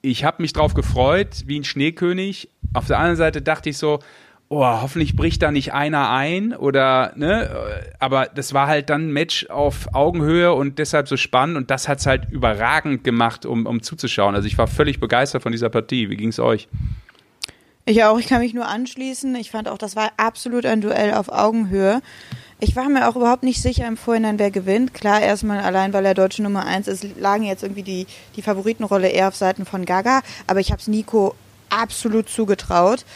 Ich habe mich drauf gefreut, wie ein Schneekönig. Auf der anderen Seite dachte ich so, oh, hoffentlich bricht da nicht einer ein oder, ne, aber das war halt dann ein Match auf Augenhöhe und deshalb so spannend und das hat's halt überragend gemacht, um, um zuzuschauen. Also ich war völlig begeistert von dieser Partie. Wie ging's euch? Ich auch, ich kann mich nur anschließen. Ich fand auch, das war absolut ein Duell auf Augenhöhe. Ich war mir auch überhaupt nicht sicher im Vorhinein, wer gewinnt. Klar, erstmal allein, weil er deutsche Nummer eins ist, lagen jetzt irgendwie die, die Favoritenrolle eher auf Seiten von Gaga. Aber ich habe es Nico absolut zugetraut.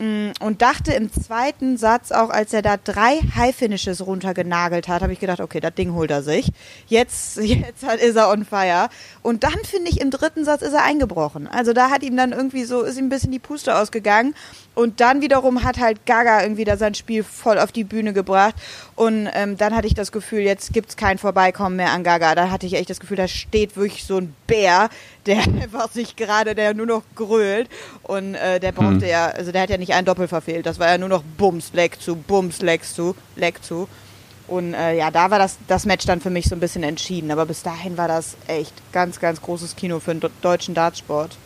Mm, Und dachte im zweiten Satz auch, als er da drei High-Finishes runtergenagelt hat, habe ich gedacht, okay, das Ding holt er sich. Jetzt, [LAUGHS] jetzt hat, ist er on fire. Und dann finde ich, im dritten Satz ist er eingebrochen. Also da hat ihm dann irgendwie so, ist ihm ein bisschen die Puste ausgegangen. Und dann wiederum hat halt Gaga irgendwie da sein Spiel voll auf die Bühne gebracht. Und ähm, dann hatte ich das Gefühl, jetzt gibt's kein Vorbeikommen mehr an Gaga. Da hatte ich echt das Gefühl, da steht wirklich so ein Bär, der [LAUGHS] einfach sich gerade, der nur noch grölt. Und äh, der brauchte ja, also der hat ja nicht einen Doppel verfehlt. Das war ja nur noch Bums, Leck zu, Bums, Leck zu, Leck zu. Und äh, ja, da war das, das Match dann für mich so ein bisschen entschieden. Aber bis dahin war das echt ganz, ganz großes Kino für den deutschen Dartsport.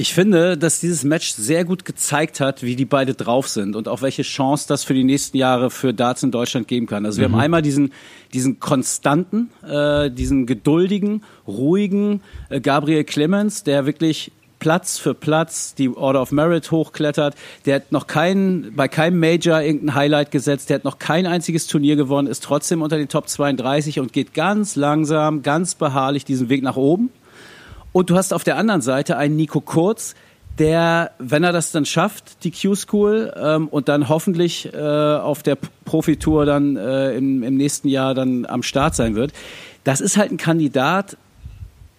Ich finde, dass dieses Match sehr gut gezeigt hat, wie die beide drauf sind und auch welche Chance das für die nächsten Jahre für Darts in Deutschland geben kann. Also wir haben einmal diesen, diesen konstanten, äh, diesen geduldigen, ruhigen äh, Gabriel Clemens, der wirklich Platz für Platz die Order of Merit hochklettert. Der hat noch keinen, bei keinem Major irgendein Highlight gesetzt. Der hat noch kein einziges Turnier gewonnen, ist trotzdem unter den Top 32 und geht ganz langsam, ganz beharrlich diesen Weg nach oben. Und du hast auf der anderen Seite einen Nico Kurz, der, wenn er das dann schafft, die Q-School, ähm, und dann hoffentlich äh, auf der Profitour dann äh, im, im nächsten Jahr dann am Start sein wird, das ist halt ein Kandidat,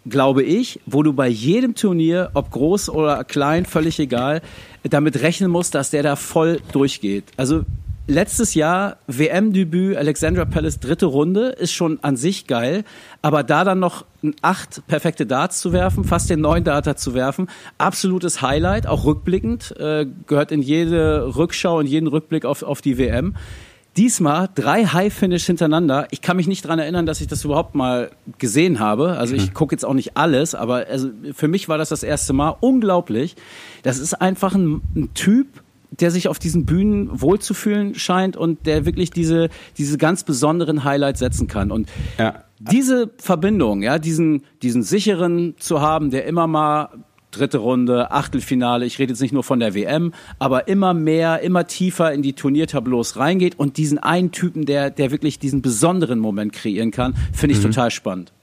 glaube ich, wo du bei jedem Turnier, ob groß oder klein, völlig egal, damit rechnen musst, dass der da voll durchgeht. Also letztes Jahr WM-Debüt Alexandra Palace dritte Runde ist schon an sich geil, aber da dann noch acht perfekte Darts zu werfen, fast den neuen Data zu werfen, absolutes Highlight, auch rückblickend, äh, gehört in jede Rückschau, in jeden Rückblick auf, auf die WM. Diesmal drei High-Finish hintereinander. Ich kann mich nicht dran erinnern, dass ich das überhaupt mal gesehen habe. Also ich gucke jetzt auch nicht alles, aber also für mich war das das erste Mal unglaublich. Das ist einfach ein, ein Typ, der sich auf diesen Bühnen wohlzufühlen scheint und der wirklich diese, diese ganz besonderen Highlights setzen kann. Und Ja. diese Verbindung, ja, diesen, diesen sicheren zu haben, der immer mal dritte Runde, Achtelfinale, ich rede jetzt nicht nur von der WM, aber immer mehr, immer tiefer in die Turniertableaus reingeht und diesen einen Typen, der, der wirklich diesen besonderen Moment kreieren kann, finde ich total spannend.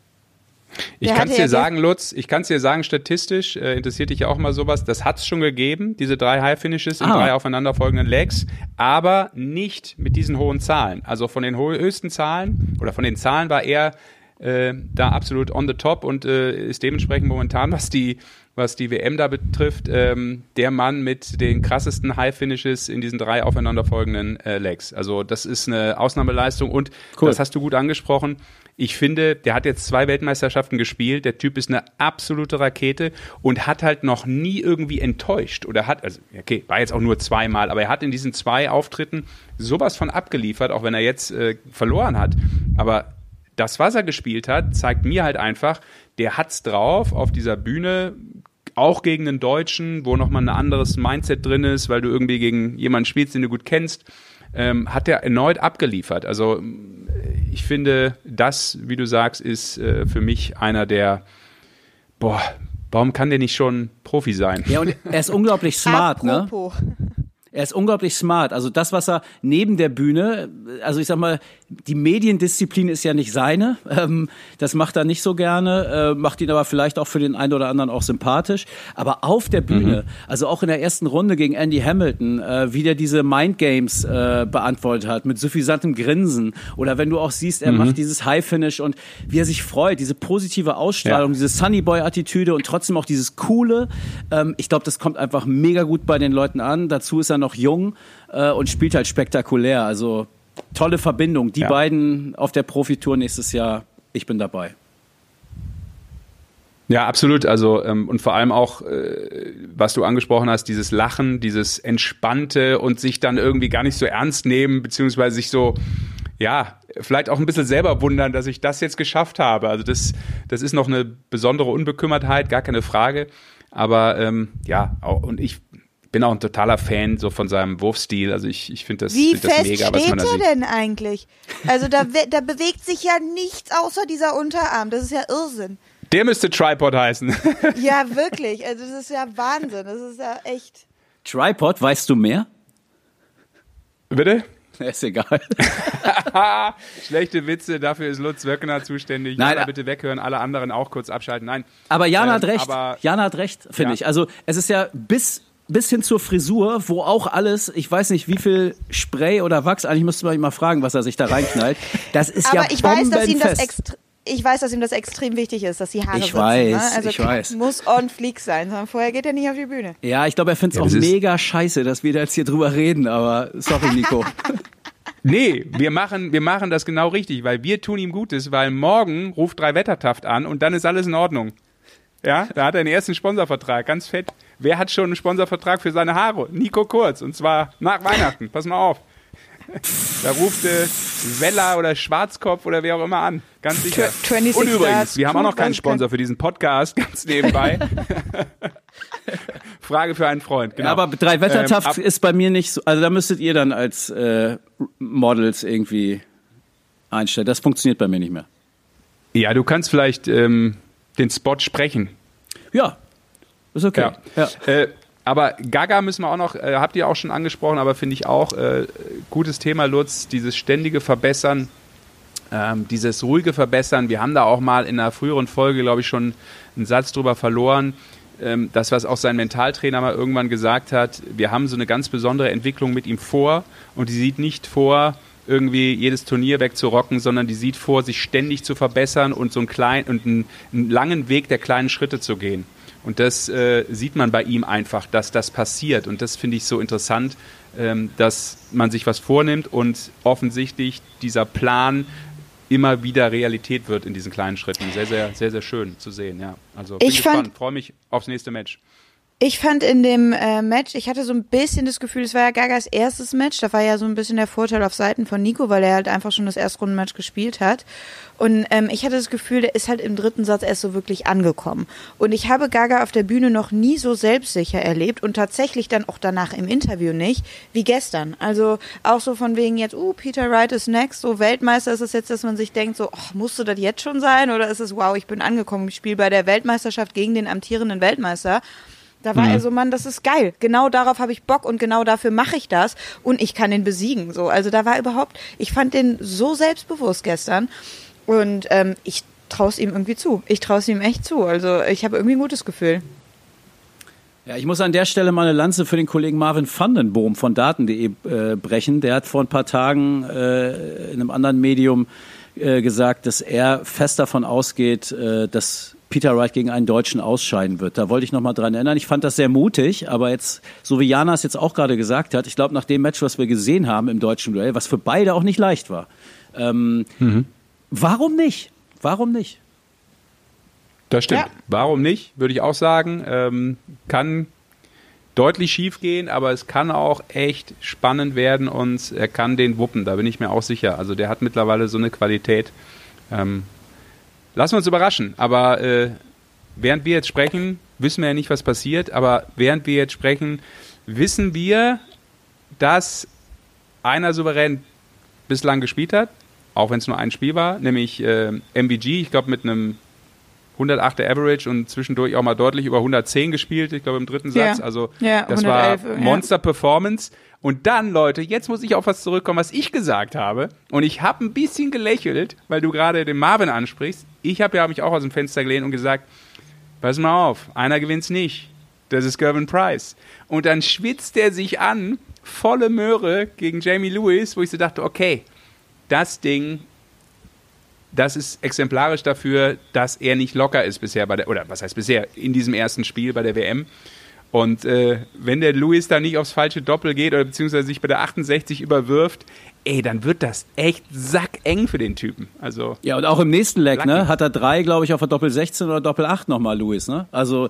Ich kann es dir sagen, Lutz, ich kann es dir sagen, statistisch äh, interessiert dich ja auch mal sowas. Das hat es schon gegeben, diese drei High Finishes in Ah. drei aufeinanderfolgenden Legs, aber nicht mit diesen hohen Zahlen. Also von den höchsten Zahlen oder von den Zahlen war er äh, da absolut on the top und äh, ist dementsprechend momentan, was die was die WM da betrifft, ähm, der Mann mit den krassesten High Finishes in diesen drei aufeinanderfolgenden äh, Legs. Also das ist eine Ausnahmeleistung und Cool. das hast du gut angesprochen. Ich finde, der hat jetzt zwei Weltmeisterschaften gespielt. Der Typ ist eine absolute Rakete und hat halt noch nie irgendwie enttäuscht oder hat, also okay, war jetzt auch nur zweimal, aber er hat in diesen zwei Auftritten sowas von abgeliefert, auch wenn er jetzt äh, verloren hat. Aber das, was er gespielt hat, zeigt mir halt einfach, der hat's drauf auf dieser Bühne, auch gegen einen Deutschen, wo nochmal ein anderes Mindset drin ist, weil du irgendwie gegen jemanden spielst, den du gut kennst, ähm, hat er erneut abgeliefert. Also ich finde, das, wie du sagst, ist äh, für mich einer der, boah, warum kann der nicht schon Profi sein? Ja, und er ist unglaublich smart, ne? Apropos. Er ist unglaublich smart. Also das, was er neben der Bühne, also ich sag mal, die Mediendisziplin ist ja nicht seine. Ähm, das macht er nicht so gerne, äh, macht ihn aber vielleicht auch für den einen oder anderen auch sympathisch. Aber auf der Bühne, also auch in der ersten Runde gegen Andy Hamilton, äh, wie der diese Mind Games äh, beantwortet hat, mit suffisantem Grinsen. Oder wenn du auch siehst, er macht dieses High Finish und wie er sich freut, diese positive Ausstrahlung, Ja. diese Sunny Boy Attitüde und trotzdem auch dieses coole. Ähm, ich glaube, das kommt einfach mega gut bei den Leuten an. Dazu ist er noch jung äh, und spielt halt spektakulär. Also tolle Verbindung. Die Ja. beiden auf der Profitour nächstes Jahr. Ich bin dabei. Ja, absolut. Also ähm, und vor allem auch, äh, was du angesprochen hast, dieses Lachen, dieses entspannte und sich dann irgendwie gar nicht so ernst nehmen, beziehungsweise sich so, ja, vielleicht auch ein bisschen selber wundern, dass ich das jetzt geschafft habe. Also das, das ist noch eine besondere Unbekümmertheit, gar keine Frage. Aber ähm, ja, auch, und ich bin auch ein totaler Fan so von seinem Wurfstil. Also ich, ich finde das, Wie find das fest mega, was steht man da er sieht. denn eigentlich? Also da, [LAUGHS] da bewegt sich ja nichts außer dieser Unterarm. Das ist ja Irrsinn. Der müsste Tripod heißen. [LAUGHS] Ja, [LAUGHS] wirklich. Also das ist ja Wahnsinn. Das ist ja echt. Tripod, weißt du mehr? Bitte? Ist egal. Schlechte Witze, dafür ist Lutz Wöckner zuständig. Nein, Jana, äh, bitte weghören, alle anderen auch kurz abschalten. Nein. Aber Jana hat Ähm, recht. aber- Jana hat recht, finde Ja. ich. Also es ist ja bis bis hin zur Frisur, wo auch alles, ich weiß nicht, wie viel Spray oder Wachs, eigentlich müsste man ihn mal fragen, was er sich da reinknallt. Das ist Aber ja ich weiß, dass ihm das extra ich weiß, dass ihm das extrem wichtig ist, dass die Haare Ich sitzen. weiß, ne? Also ich weiß. muss on fleek sein, sondern vorher geht er nicht auf die Bühne. Ja, ich glaube, er findet es Ja, auch mega scheiße, dass wir da jetzt hier drüber reden, aber sorry, Nico. [LAUGHS] Nee, wir machen, wir machen das genau richtig, weil wir tun ihm Gutes, weil morgen ruft drei Wettertaft an und dann ist alles in Ordnung. Ja, da hat er den ersten Sponsorvertrag, ganz fett. Wer hat schon einen Sponsorvertrag für seine Haare? Nico Kurz, und zwar nach Weihnachten. Pass mal auf. Da ruft äh, Weller oder Schwarzkopf oder wer auch immer an. Ganz sicher. Tw- 26 Und übrigens, wir haben auch noch keinen Sponsor für diesen Podcast, ganz nebenbei. [LAUGHS] Frage für einen Freund, genau. Ja, aber drei Wettertaft Ähm, ist bei mir nicht so, also da müsstet ihr dann als äh, Models irgendwie einstellen. Das funktioniert bei mir nicht mehr. Ja, du kannst vielleicht ähm, den Spot sprechen. Ja, ist okay. Ja. Äh, aber Gaga müssen wir auch noch, äh, habt ihr auch schon angesprochen, aber finde ich auch äh, gutes Thema, Lutz, dieses ständige Verbessern, ähm, dieses ruhige Verbessern. Wir haben da auch mal in einer früheren Folge, glaube ich, schon einen Satz drüber verloren. ähm, das, was auch sein Mentaltrainer mal irgendwann gesagt hat, wir haben so eine ganz besondere Entwicklung mit ihm vor und die sieht nicht vor, irgendwie jedes Turnier wegzurocken, sondern die sieht vor, sich ständig zu verbessern und so einen kleinen und einen, einen langen Weg der kleinen Schritte zu gehen. Und das äh, sieht man bei ihm einfach, dass das passiert. Und das finde ich so interessant, ähm, dass man sich was vornimmt und offensichtlich dieser Plan immer wieder Realität wird in diesen kleinen Schritten. Sehr, sehr, sehr, sehr schön zu sehen, ja. Also bin Ich gespannt, freue mich aufs nächste Match. Ich fand in dem äh, Match, ich hatte so ein bisschen das Gefühl, es war ja Gagas erstes Match, da war ja so ein bisschen der Vorteil auf Seiten von Nico, weil er halt einfach schon das Erstrundenmatch gespielt hat. Und ähm, ich hatte das Gefühl, der ist halt im dritten Satz erst so wirklich angekommen. Und ich habe Gaga auf der Bühne noch nie so selbstsicher erlebt und tatsächlich dann auch danach im Interview nicht, wie gestern. Also auch so von wegen jetzt, uh, Peter Wright ist next, so Weltmeister ist es jetzt, dass man sich denkt, so, ach, musste das jetzt schon sein? Oder ist es, wow, ich bin angekommen, ich spiele bei der Weltmeisterschaft gegen den amtierenden Weltmeister. Da war er so, Mann, das ist geil. Genau darauf habe ich Bock und genau dafür mache ich das und ich kann den besiegen. So, also da war überhaupt, ich fand den so selbstbewusst gestern und ähm, ich traue es ihm irgendwie zu. Ich traue es ihm echt zu. Also ich habe irgendwie ein gutes Gefühl. Ja, ich muss an der Stelle mal eine Lanze für den Kollegen Marvin Vandenboom von Daten.de äh, brechen. Der hat vor ein paar Tagen äh, in einem anderen Medium äh, gesagt, dass er fest davon ausgeht, äh, dass Peter Wright gegen einen Deutschen ausscheiden wird. Da wollte ich noch mal dran erinnern. Ich fand das sehr mutig, aber jetzt, so wie Jana es jetzt auch gerade gesagt hat, ich glaube, nach dem Match, was wir gesehen haben im deutschen Duell, was für beide auch nicht leicht war, ähm, warum nicht? Warum nicht? Das stimmt. Ja. Warum nicht, würde ich auch sagen. Ähm, kann deutlich schief gehen, aber es kann auch echt spannend werden und er kann den wuppen, da bin ich mir auch sicher. Also der hat mittlerweile so eine Qualität. Ähm, lassen wir uns überraschen. Aber äh, während wir jetzt sprechen, wissen wir ja nicht, was passiert, aber während wir jetzt sprechen, wissen wir, dass einer souverän bislang gespielt hat, auch wenn es nur ein Spiel war, nämlich äh, MVG, ich glaube mit einem 108er Average und zwischendurch auch mal deutlich über 110 gespielt, ich glaube im dritten Ja. Satz. Also Ja, das 111, war ja. Monster Performance. Und dann, Leute, jetzt muss ich auf was zurückkommen, was ich gesagt habe. Und ich habe ein bisschen gelächelt, weil du gerade den Marvin ansprichst. Ich habe ja mich auch aus dem Fenster gelehnt und gesagt, pass mal auf, einer gewinnt's nicht. Das ist Gervin Price. Und dann schwitzt er sich an, volle Möhre gegen Jamie Lewis, wo ich so dachte, okay, das Ding, das ist exemplarisch dafür, dass er nicht locker ist bisher bei der, oder was heißt bisher, in diesem ersten Spiel bei der WM. Und äh, wenn der Lewis da nicht aufs falsche Doppel geht oder beziehungsweise sich bei der 68 überwirft, ey, dann wird das echt sackeng für den Typen. Also Ja, und auch im nächsten Leg, Lucky. ne, hat er drei, glaube ich, auf der Doppel 16 oder Doppel 8 nochmal, Lewis, ne? Also,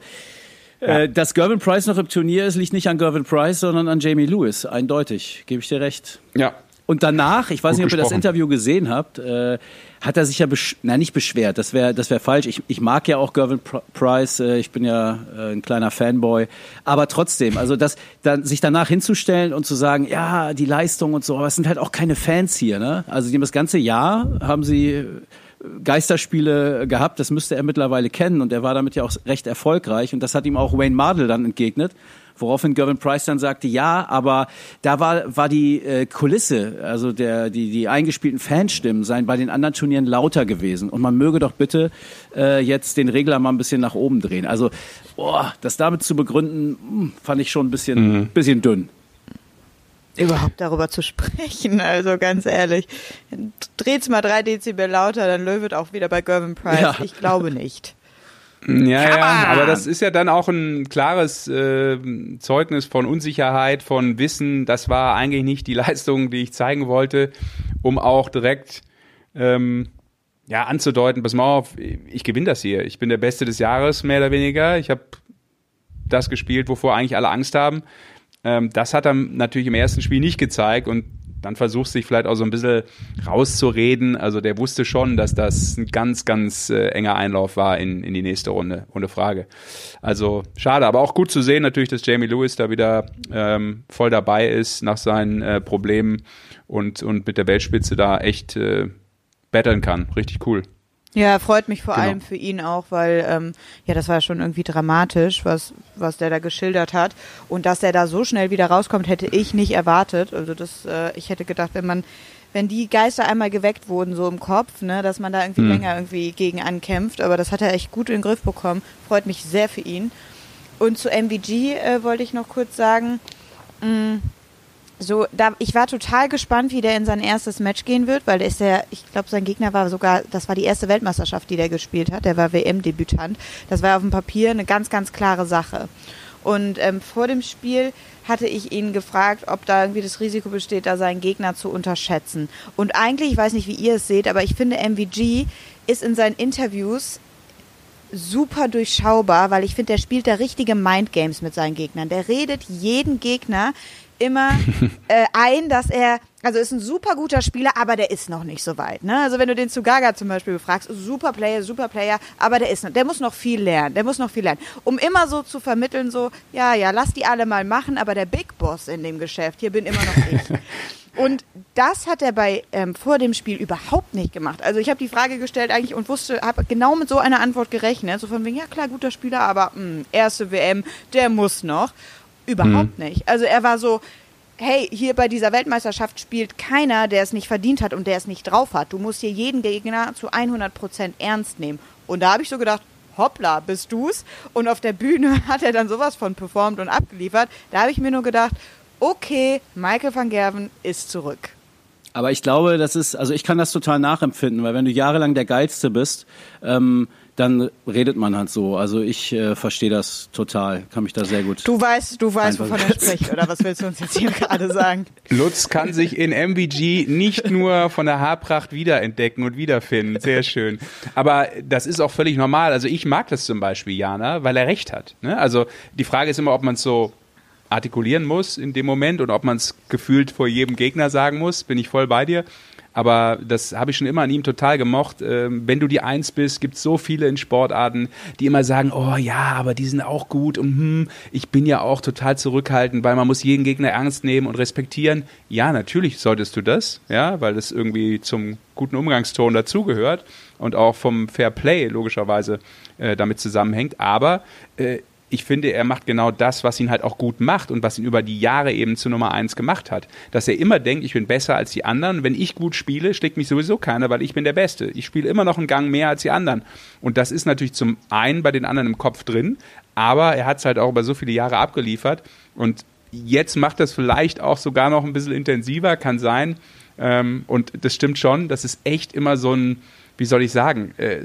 äh, dass Gervin Price noch im Turnier ist, liegt nicht an Gervin Price, sondern an Jamie Lewis. Eindeutig, gebe ich dir recht. ja, Und danach, ich weiß Gut nicht, ob ihr das gesprochen. Interview gesehen habt, äh, hat er sich ja, besch na nicht beschwert, das wäre das wär falsch. Ich, ich mag ja auch Gervin Pr Price, äh, ich bin ja äh, ein kleiner Fanboy, aber trotzdem, also das, dann, sich danach hinzustellen und zu sagen, ja, die Leistung und so, aber es sind halt auch keine Fans hier, ne? Also die haben das ganze Jahr, haben sie äh, Geisterspiele gehabt, das müsste er mittlerweile kennen und er war damit ja auch recht erfolgreich und das hat ihm auch Wayne Mardell dann entgegnet. Woraufhin Gervin Price dann sagte, ja, aber da war, war die äh, Kulisse, also der, die, die eingespielten Fanstimmen seien bei den anderen Turnieren lauter gewesen. Und man möge doch bitte äh, jetzt den Regler mal ein bisschen nach oben drehen. Also, boah, das damit zu begründen, hm, fand ich schon ein bisschen, bisschen dünn. Überhaupt darüber zu sprechen, [LAUGHS] also ganz ehrlich. Dreht's mal drei Dezibel lauter, dann löwet auch wieder bei Gervin Price. Ja. Ich glaube nicht. Ja, ja, aber das ist ja dann auch ein klares äh, Zeugnis von Unsicherheit, von Wissen, das war eigentlich nicht die [LAUGHS] Leistung, die ich zeigen wollte, um auch direkt ähm, ja, anzudeuten, pass mal auf, ich gewinne das hier. Ich bin der Beste des Jahres, mehr oder weniger. Ich habe das gespielt, wovor eigentlich alle Angst haben. Ähm, das hat er natürlich im ersten Spiel nicht gezeigt und dann versucht sich vielleicht auch so ein bisschen rauszureden. Also der wusste schon, dass das ein ganz, ganz äh, enger Einlauf war in, in die nächste Runde, ohne Frage. Also schade, aber auch gut zu sehen natürlich, dass Jamie Lewis da wieder ähm, voll dabei ist nach seinen äh, Problemen und, und mit der Weltspitze da echt äh, battlen kann. Richtig cool. Ja, freut mich vor Genau. allem für ihn auch, weil ähm, ja, das war schon irgendwie dramatisch, was was der da geschildert hat und dass er da so schnell wieder rauskommt, hätte ich nicht erwartet. Also das, äh, ich hätte gedacht, wenn man wenn die Geister einmal geweckt wurden so im Kopf, ne, dass man da irgendwie Hm. länger irgendwie gegen ankämpft, aber das hat er echt gut in den Griff bekommen. Freut mich sehr für ihn. und zu MVG äh, wollte ich noch kurz sagen, mh, so, da, ich war total gespannt, wie der in sein erstes Match gehen wird, weil der ist der, ich glaube, sein Gegner war sogar, das war die erste Weltmeisterschaft, die der gespielt hat. Der war WM-Debütant. Das war auf dem Papier eine ganz, ganz klare Sache. Und ähm, vor dem Spiel hatte ich ihn gefragt, ob da irgendwie das Risiko besteht, da seinen Gegner zu unterschätzen. Und eigentlich, ich weiß nicht, wie ihr es seht, aber ich finde, MVG ist in seinen Interviews super durchschaubar, weil ich finde, der spielt da richtige Mindgames mit seinen Gegnern. Der redet jeden Gegner immer äh, ein, dass er, also ist ein super guter Spieler, aber der ist noch nicht so weit. Ne? Also wenn du den Sugaga zum Beispiel befragst, super Player, super Player, aber der ist noch, der muss noch viel lernen, der muss noch viel lernen. Um immer so zu vermitteln, so, ja, ja, lass die alle mal machen, aber der Big Boss in dem Geschäft, hier bin immer noch ich. [LAUGHS] Und das hat er bei ähm, vor dem Spiel überhaupt nicht gemacht. Also ich habe die Frage gestellt eigentlich und wusste, habe genau mit so einer Antwort gerechnet. So von wegen, ja klar, guter Spieler, aber mh, erste WM, der muss noch. Überhaupt nicht. Also er war so, hey, hier bei dieser Weltmeisterschaft spielt keiner, der es nicht verdient hat und der es nicht drauf hat. Du musst hier jeden Gegner zu 100% ernst nehmen. Und da habe ich so gedacht, hoppla, bist du's? Und auf der Bühne [LAUGHS] hat er dann sowas von performt und abgeliefert. Da habe ich mir nur gedacht, okay, Michael van Gerven ist zurück. Aber ich glaube, das ist, also ich kann das total nachempfinden, weil wenn du jahrelang der Geilste bist, ähm, dann redet man halt so. Also ich äh, verstehe das total, kann mich da sehr gut. Du weißt, du weißt, wovon er spricht, oder was willst du uns jetzt hier gerade sagen? Lutz kann sich in MVG nicht nur von der Haarpracht wiederentdecken und wiederfinden. Sehr schön. Aber das ist auch völlig normal. Also ich mag das zum Beispiel, Jana, weil er recht hat. Ne? Also die Frage ist immer, ob man es so artikulieren muss in dem Moment und ob man es gefühlt vor jedem Gegner sagen muss. Bin ich voll bei dir. Aber das habe ich schon immer an ihm total gemocht. Ähm, wenn du die Eins bist, gibt es so viele in Sportarten, die immer sagen, oh ja, aber die sind auch gut und hm, ich bin ja auch total zurückhaltend, weil man muss jeden Gegner ernst nehmen und respektieren. Ja, natürlich solltest du das, ja, weil das irgendwie zum guten Umgangston dazugehört und auch vom Fair Play logischerweise äh, damit zusammenhängt. Aber äh, ich finde, er macht genau das, was ihn halt auch gut macht und was ihn über die Jahre eben zu Nummer eins gemacht hat. Dass er immer denkt, ich bin besser als die anderen. Wenn ich gut spiele, schlägt mich sowieso keiner, weil ich bin der Beste. Ich spiele immer noch einen Gang mehr als die anderen. Und das ist natürlich zum einen bei den anderen im Kopf drin, aber er hat es halt auch über so viele Jahre abgeliefert. Und jetzt macht das vielleicht auch sogar noch ein bisschen intensiver, kann sein. Ähm, und das stimmt schon, das ist echt immer so ein, wie soll ich sagen, äh,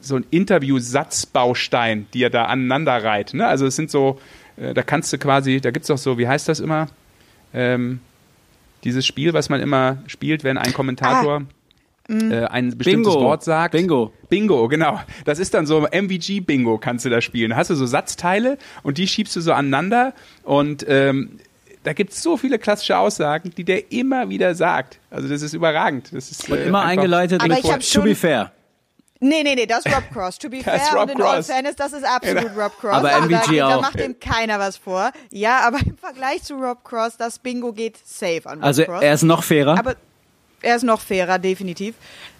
so ein Interview-Satzbaustein, die er da aneinander reiht. Ne? Also es sind so, äh, da kannst du quasi, da gibt es doch so, wie heißt das immer? Ähm, dieses Spiel, was man immer spielt, wenn ein Kommentator ah. äh, ein bestimmtes Bingo. Wort sagt. Bingo. Bingo, genau. Das ist dann so MVG-Bingo, kannst du da spielen. Da hast du so Satzteile und die schiebst du so aneinander und ähm, da gibt es so viele klassische Aussagen, die der immer wieder sagt. Also das ist überragend. Das ist und immer eingeleitet Aber mit ich hab To be fair. Nee, nee, nee, das ist Rob Cross. To be [LAUGHS] Das fair und in all fairness, das ist absolut Rob Cross. Aber Also MVG da, da auch. macht dem keiner was vor. Ja, aber im Vergleich zu Rob Cross, das Bingo geht safe an Rob Also Cross. er ist noch fairer. Aber er ist noch fairer, definitiv.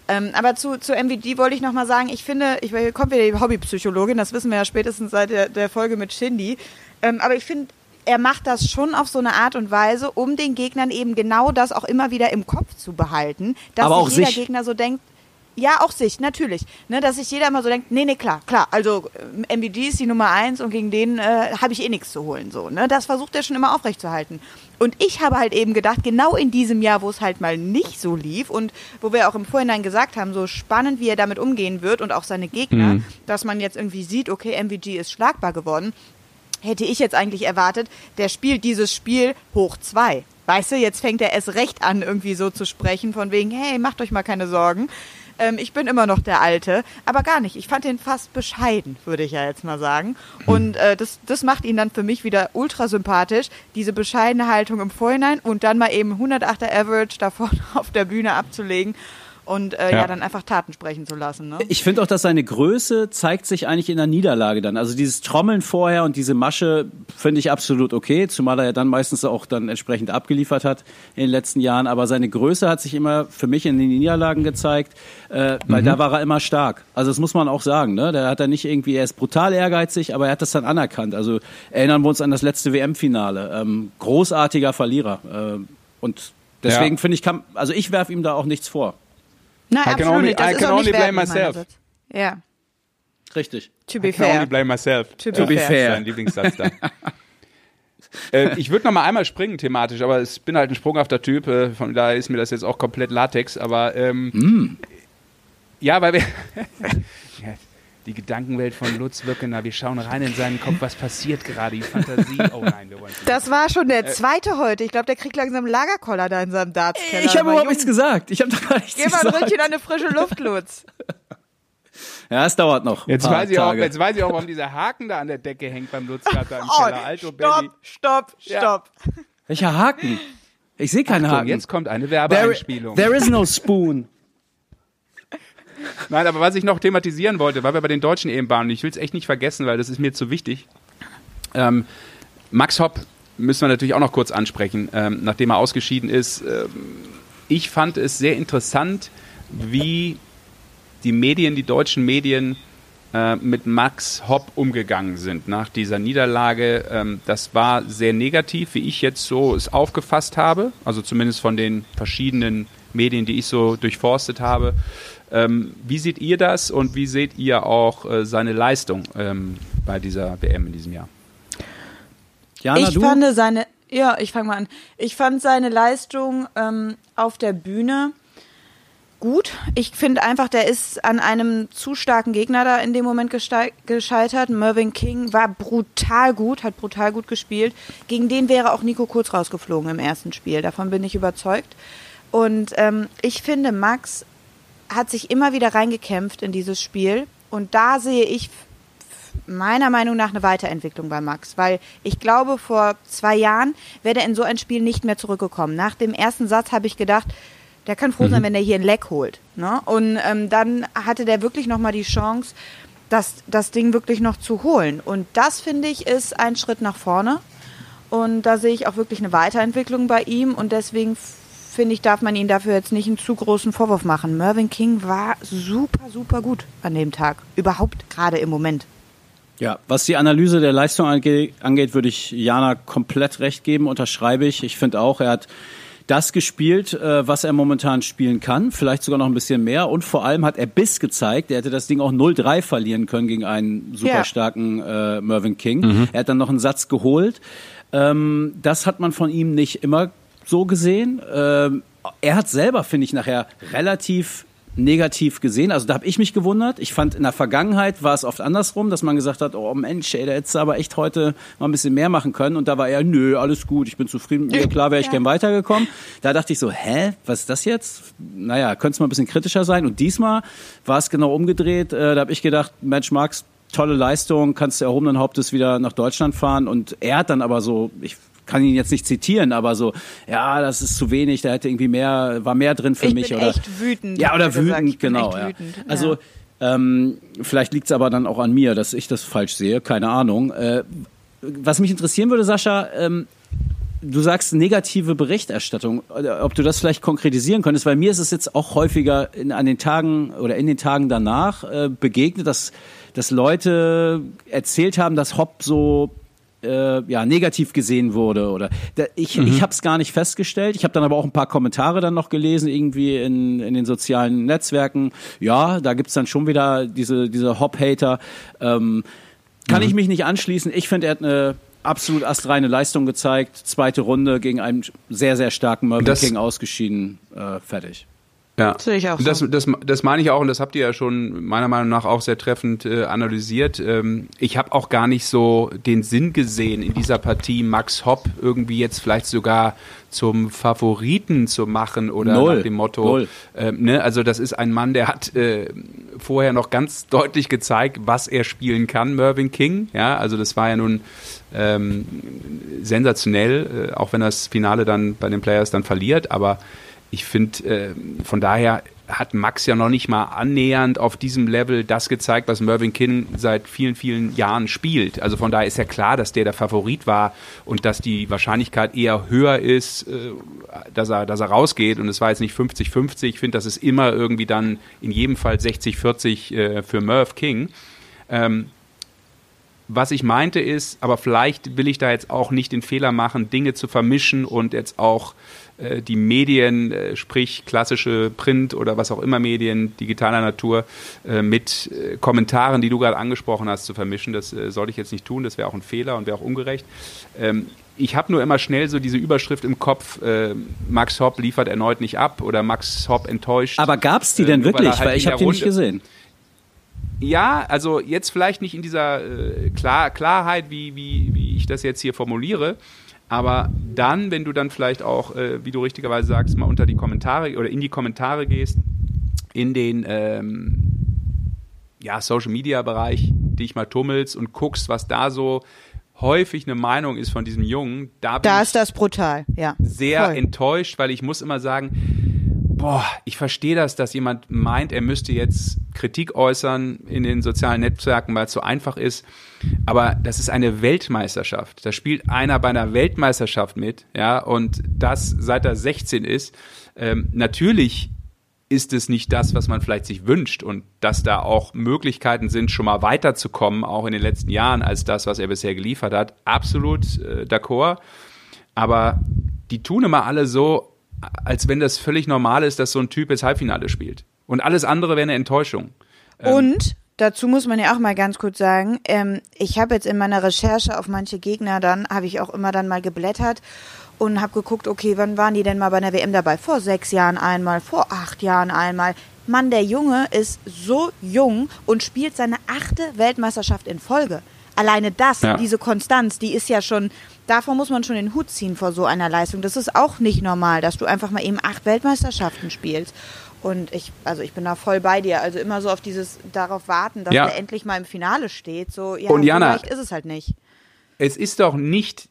Ähm, aber zu, zu MVG wollte ich noch mal sagen, ich finde, ich hier kommt wieder die Hobbypsychologin, das wissen wir ja spätestens seit der, der Folge mit Shindy. Ähm, aber ich finde, er macht das schon auf so eine Art und Weise, um den Gegnern eben genau das auch immer wieder im Kopf zu behalten, dass Aber auch sich jeder sich. Gegner so denkt, ja, auch sich, natürlich. Ne, dass sich jeder immer so denkt, nee, nee, klar, klar. Also äh, MVG ist die Nummer eins und gegen den äh, habe ich eh nichts zu holen. So, ne? Das versucht er schon immer aufrechtzuerhalten. Und ich habe halt eben gedacht, genau in diesem Jahr, wo es halt mal nicht so lief und wo wir auch im Vorhinein gesagt haben, so spannend, wie er damit umgehen wird und auch seine Gegner, dass man jetzt irgendwie sieht, okay, MVG ist schlagbar geworden, hätte ich jetzt eigentlich erwartet, der spielt dieses Spiel hoch zwei. Weißt du, jetzt fängt er erst recht an, irgendwie so zu sprechen, von wegen, hey, macht euch mal keine Sorgen. Ähm, ich bin immer noch der Alte, aber gar nicht. Ich fand den fast bescheiden, würde ich ja jetzt mal sagen. Und äh, das, das macht ihn dann für mich wieder ultra sympathisch, diese bescheidene Haltung im Vorhinein und dann mal eben 108er Average da vorne [LAUGHS] auf der Bühne abzulegen und äh, ja. Ja. dann einfach Taten sprechen zu lassen. Ne? Ich finde auch, dass seine Größe zeigt sich eigentlich in der Niederlage dann. Also dieses Trommeln vorher und diese Masche finde ich absolut okay, zumal er ja dann meistens auch dann entsprechend abgeliefert hat in den letzten Jahren. Aber seine Größe hat sich immer für mich in den Niederlagen gezeigt, äh, weil da war er immer stark. Also das muss man auch sagen. Ne? Da hat er nicht irgendwie, er ist brutal ehrgeizig, aber er hat das dann anerkannt. Also erinnern wir uns an das letzte WM-Finale. Ähm, großartiger Verlierer. Äh, und deswegen Ja. finde ich, kann, also ich werfe ihm da auch nichts vor. Nein, I absolut only- nicht. Das I can only nicht blame myself. Ja. Richtig. To be I can only fair. blame myself. To be Ja, fair. Das ist sein Lieblingssatz da. äh, ich würde noch mal einmal springen thematisch, aber ich bin halt ein sprunghafter Typ, äh, von daher ist mir das jetzt auch komplett Latex, aber ähm, ja, weil wir [LAUGHS] die Gedankenwelt von Lutz Wirkener, wir schauen rein in seinen Kopf, was passiert gerade, die Fantasie. Oh nein, wir wollen. Das war schon Äh. der zweite heute. Ich glaube, der kriegt langsam einen Lagerkoller da in seinem Dartskeller. Ich habe überhaupt nichts gesagt. Ich habe doch gar nichts Geh mal ein gesagt. Ründchen an eine frische Luft, Lutz. [LAUGHS] Ja, es dauert noch. Jetzt paar weiß, ich auch, Tage. jetzt weiß ich auch, warum dieser Haken da an der Decke hängt beim Lutz gerade [LAUGHS] da im Oh, Keller. Alto Belly. stopp, stopp, Ja. stopp. Welcher Haken? Ich sehe keinen Achtung, Haken. jetzt kommt eine there, Werbeeinspielung. there is no spoon. Nein, aber was ich noch thematisieren wollte, weil wir bei den deutschen und ich will es echt nicht vergessen, weil das ist mir zu wichtig. Ähm, Max Hopp müssen wir natürlich auch noch kurz ansprechen, ähm, nachdem er ausgeschieden ist. Ähm, ich fand es sehr interessant, wie die Medien, die deutschen Medien äh, mit Max Hopp umgegangen sind nach dieser Niederlage. Ähm, das war sehr negativ, wie ich jetzt so es aufgefasst habe, also zumindest von den verschiedenen Medien, die ich so durchforstet habe. Ähm, wie seht ihr das und wie seht ihr auch äh, seine Leistung ähm, bei dieser WM in diesem Jahr? Jana, ich du? fand seine, ja, ich fange mal an. Ich fand seine Leistung ähm, auf der Bühne gut. Ich finde einfach, der ist an einem zu starken Gegner da in dem Moment gescheitert. Mervyn King war brutal gut, hat brutal gut gespielt. Gegen den wäre auch Nico Kurz rausgeflogen im ersten Spiel. Davon bin ich überzeugt. Und ähm, ich finde, Max hat sich immer wieder reingekämpft in dieses Spiel. Und da sehe ich meiner Meinung nach eine Weiterentwicklung bei Max, weil ich glaube, vor zwei Jahren wäre er in so ein Spiel nicht mehr zurückgekommen. Nach dem ersten Satz habe ich gedacht, der kann froh sein, wenn er hier ein Leck holt. Ne? Und ähm, dann hatte der wirklich nochmal die Chance, das, das Ding wirklich noch zu holen. Und das, finde ich, ist ein Schritt nach vorne. Und da sehe ich auch wirklich eine Weiterentwicklung bei ihm. Und deswegen finde ich, darf man ihn dafür jetzt nicht einen zu großen Vorwurf machen. Mervyn King war super, super gut an dem Tag. Überhaupt gerade im Moment. Ja, was die Analyse der Leistung ange angeht, würde ich Jana komplett recht geben, unterschreibe ich. Ich finde auch, er hat das gespielt, äh, was er momentan spielen kann, vielleicht sogar noch ein bisschen mehr und vor allem hat er Biss gezeigt. Er hätte das Ding auch 0-3 verlieren können gegen einen super starken äh, Mervyn King. Er hat dann noch einen Satz geholt. Ähm, das hat man von ihm nicht immer so gesehen. Ähm, er hat selber, finde ich, nachher relativ negativ gesehen. Also da habe ich mich gewundert. Ich fand in der Vergangenheit war es oft andersrum, dass man gesagt hat, oh Mensch, ey, da hättest du aber echt heute mal ein bisschen mehr machen können. Und da war er, nö, alles gut, ich bin zufrieden mir, klar wäre ich Ja. gern weitergekommen. Da dachte ich so, hä, was ist das jetzt? Naja, könnte es mal ein bisschen kritischer sein. Und diesmal war es genau umgedreht. Äh, da habe ich gedacht, Mensch, Max, tolle Leistung, kannst du erhobenen Hauptes wieder nach Deutschland fahren. Und er hat dann aber so, ich kann ihn jetzt nicht zitieren, aber so, ja, das ist zu wenig, da hätte irgendwie mehr, war mehr drin für Ich mich. bin oder, echt wütend, Ja, oder er wütend, genau. ja. wütend, Also, ja. ähm, vielleicht liegt es aber dann auch an mir, dass ich das falsch sehe, keine Ahnung. Äh, was mich interessieren würde, Sascha, ähm, du sagst negative Berichterstattung, ob du das vielleicht konkretisieren könntest, weil mir ist es jetzt auch häufiger in, an den Tagen oder in den Tagen danach äh, begegnet, dass, dass Leute erzählt haben, dass Hopp so äh, ja, negativ gesehen wurde. Oder da, ich, ich habe es gar nicht festgestellt. Ich habe dann aber auch ein paar Kommentare dann noch gelesen, irgendwie in, in den sozialen Netzwerken. Ja, da gibt's dann schon wieder diese, diese Hop-Hater. Ähm, kann ich mich nicht anschließen. Ich finde, er hat eine absolut astreine Leistung gezeigt. Zweite Runde gegen einen sehr, sehr starken Mervyn King ausgeschieden. Äh, fertig. Ja, Sehe ich auch Und das, so. das, das meine ich auch und das habt ihr ja schon meiner Meinung nach auch sehr treffend äh, analysiert. Ähm, ich habe auch gar nicht so den Sinn gesehen, in dieser Partie Max Hopp irgendwie jetzt vielleicht sogar zum Favoriten zu machen oder Null. nach dem Motto. Ähm, ne? Also das ist ein Mann, der hat äh, vorher noch ganz deutlich gezeigt, was er spielen kann, Mervyn King. Ja, also das war ja nun ähm, sensationell, äh, auch wenn das Finale dann bei den Players dann verliert, aber ich finde, äh, von daher hat Max ja noch nicht mal annähernd auf diesem Level das gezeigt, was Mervyn King seit vielen, vielen Jahren spielt. Also von daher ist ja klar, dass der der Favorit war und dass die Wahrscheinlichkeit eher höher ist, äh, dass, er, dass er rausgeht. Und es war jetzt nicht 50-50. Ich finde, das ist immer irgendwie dann in jedem Fall 60-40 äh, für Merv King. Ähm, was ich meinte ist, aber vielleicht will ich da jetzt auch nicht den Fehler machen, Dinge zu vermischen und jetzt auch die Medien, äh, sprich klassische Print oder was auch immer Medien digitaler Natur, äh, mit äh, Kommentaren, die du gerade angesprochen hast, zu vermischen. Das äh, sollte ich jetzt nicht tun, das wäre auch ein Fehler und wäre auch ungerecht. Ähm, ich habe nur immer schnell so diese Überschrift im Kopf, äh, Max Hopp liefert erneut nicht ab oder Max Hopp enttäuscht. Aber gab's die Äh, denn wirklich? halt Weil ich habe die nicht gesehen. Ja, also jetzt vielleicht nicht in dieser äh, Klar Klarheit, wie, wie, wie ich das jetzt hier formuliere, aber dann, wenn du dann vielleicht auch, äh, wie du richtigerweise sagst, mal unter die Kommentare oder in die Kommentare gehst, in den ähm, ja, Social Media Bereich dich mal tummelst und guckst, was da so häufig eine Meinung ist von diesem Jungen, da bin Da ist das brutal, ja. sehr Voll. enttäuscht, weil ich muss immer sagen, boah, ich verstehe das, dass jemand meint, er müsste jetzt Kritik äußern in den sozialen Netzwerken, weil es so einfach ist. Aber das ist eine Weltmeisterschaft. Da spielt einer bei einer Weltmeisterschaft mit, ja, und das seit er 16 ist. Ähm, natürlich ist es nicht das, was man vielleicht sich wünscht und dass da auch Möglichkeiten sind, schon mal weiterzukommen, auch in den letzten Jahren, als das, was er bisher geliefert hat. Absolut äh, d'accord. Aber die tun immer alle so, als wenn das völlig normal ist, dass so ein Typ jetzt Halbfinale spielt. Und alles andere wäre eine Enttäuschung. Und dazu muss man ja auch mal ganz kurz sagen, ähm, ich habe jetzt in meiner Recherche auf manche Gegner dann, habe ich auch immer dann mal geblättert und habe geguckt, okay, wann waren die denn mal bei einer WM dabei? Vor sechs Jahren einmal, vor acht Jahren einmal. Mann, der Junge ist so jung und spielt seine achte Weltmeisterschaft in Folge. Alleine das, Ja. diese Konstanz, die ist ja schon, davor muss man schon den Hut ziehen vor so einer Leistung. Das ist auch nicht normal, dass du einfach mal eben acht Weltmeisterschaften spielst. Und ich, also ich bin da voll bei dir. Also immer so auf dieses, darauf warten, dass Ja. er endlich mal im Finale steht. So, ja, Und Jana- so leicht ist es halt nicht. es ist doch nicht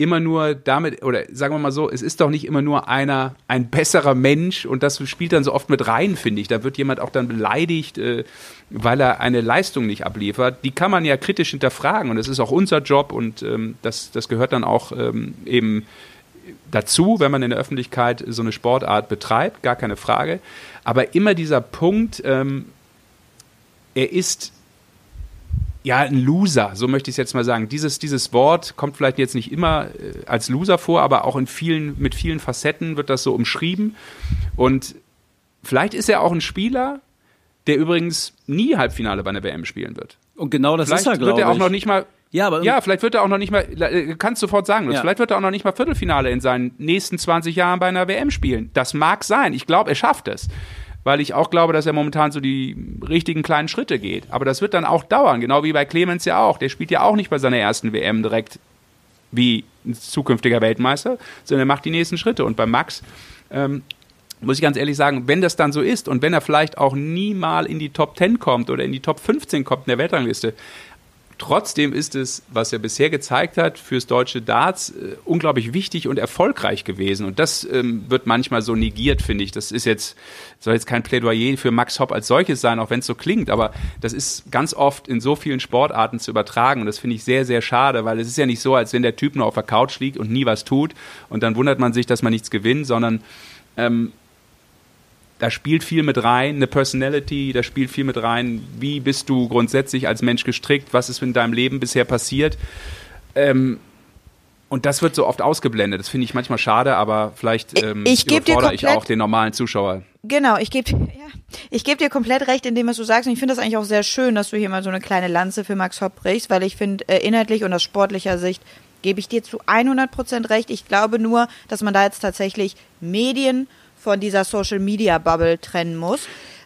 immer nur damit, oder sagen wir mal so, es ist doch nicht immer nur einer, ein besserer Mensch und das spielt dann so oft mit rein, finde ich. Da wird jemand auch dann beleidigt, äh, weil er eine Leistung nicht abliefert. Die kann man ja kritisch hinterfragen und das ist auch unser Job und ähm, das, das gehört dann auch ähm, eben dazu, wenn man in der Öffentlichkeit so eine Sportart betreibt, gar keine Frage. Aber immer dieser Punkt, ähm, er ist ja, ein Loser, so möchte ich es jetzt mal sagen. Dieses, dieses Wort kommt vielleicht jetzt nicht immer äh, als Loser vor, aber auch in vielen, mit vielen Facetten wird das so umschrieben. Und vielleicht ist er auch ein Spieler, der übrigens nie Halbfinale bei einer WM spielen wird. Und genau das Vielleicht ist er, glaube wird ich. er auch noch nicht mal. Ja, aber ja, vielleicht wird er auch noch nicht mal, äh, kannst sofort sagen, Ja. vielleicht wird er auch noch nicht mal Viertelfinale in seinen nächsten 20 Jahren bei einer WM spielen. Das mag sein. Ich glaube, er schafft es. Weil ich auch glaube, dass er momentan so die richtigen kleinen Schritte geht. Aber das wird dann auch dauern, genau wie bei Clemens ja auch. Der spielt ja auch nicht bei seiner ersten WM direkt wie ein zukünftiger Weltmeister, sondern er macht die nächsten Schritte. Und bei Max ähm, muss ich ganz ehrlich sagen, wenn das dann so ist und wenn er vielleicht auch nie mal in die Top 10 kommt oder in die Top 15 kommt in der Weltrangliste, trotzdem ist es, was er bisher gezeigt hat, fürs deutsche Darts äh, unglaublich wichtig und erfolgreich gewesen. Und das ähm, wird manchmal so negiert, finde ich. Das ist jetzt, soll jetzt kein Plädoyer für Max Hopp als solches sein, auch wenn es so klingt, aber das ist ganz oft in so vielen Sportarten zu übertragen. Und das finde ich sehr, sehr schade, weil es ist ja nicht so, als wenn der Typ nur auf der Couch liegt und nie was tut und dann wundert man sich, dass man nichts gewinnt, sondern ähm, da spielt viel mit rein, eine Personality, da spielt viel mit rein, wie bist du grundsätzlich als Mensch gestrickt, was ist in deinem Leben bisher passiert. Ähm, und das wird so oft ausgeblendet. Das finde ich manchmal schade, aber vielleicht ähm, Ich dir überfordere ich auch den normalen Zuschauer. Genau, ich gebe ja, ich geb dir komplett recht in dem, was du sagst. Und ich finde das eigentlich auch sehr schön, dass du hier mal so eine kleine Lanze für Max Hopp brichst, weil ich finde, äh, inhaltlich und aus sportlicher Sicht gebe ich dir zu 100 Prozent recht. Ich glaube nur, dass man da jetzt tatsächlich Medien von dieser Social Media Bubble trennen muss.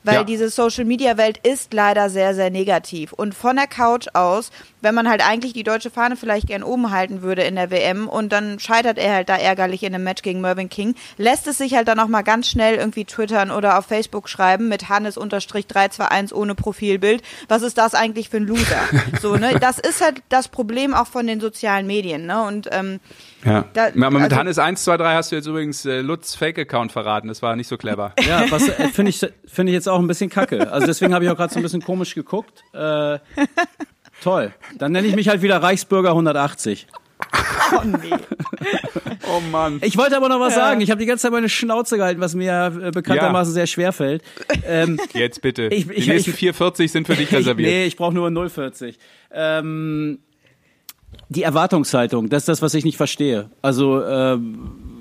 Weil Ja. diese Social Media Welt ist leider sehr, sehr negativ. Und von der Couch aus, wenn man halt eigentlich die deutsche Fahne vielleicht gern oben halten würde in der WM und dann scheitert er halt da ärgerlich in einem Match gegen Mervyn King, lässt es sich halt dann auch mal ganz schnell irgendwie twittern oder auf Facebook schreiben mit Hannes-321 ohne Profilbild. Was ist das eigentlich für ein Loser? [LAUGHS] So, ne? Das ist halt das Problem auch von den sozialen Medien, ne? Und ähm, Ja. Da- Aber mit also- Hannes 1, 2, 3 hast du jetzt übrigens äh, Lutz Fake-Account verraten. Das war nicht so clever. [LAUGHS] Ja, was äh, finde ich, finde ich jetzt auch ein bisschen kacke. Also deswegen habe ich auch gerade so ein bisschen komisch geguckt. Äh, toll. Dann nenne ich mich halt wieder Reichsbürger 180. oh nee. [LAUGHS] oh Mann. Ich wollte aber noch was sagen. Ich habe die ganze Zeit meine Schnauze gehalten, was mir äh, bekanntermaßen sehr schwer fällt. Ähm, Jetzt bitte. Ich- ich- Die nächsten ich- 440 sind für dich [LAUGHS] ich, reserviert. nee, ich brauche nur 040. Ähm, die Erwartungshaltung, das ist das, was ich nicht verstehe. Also äh,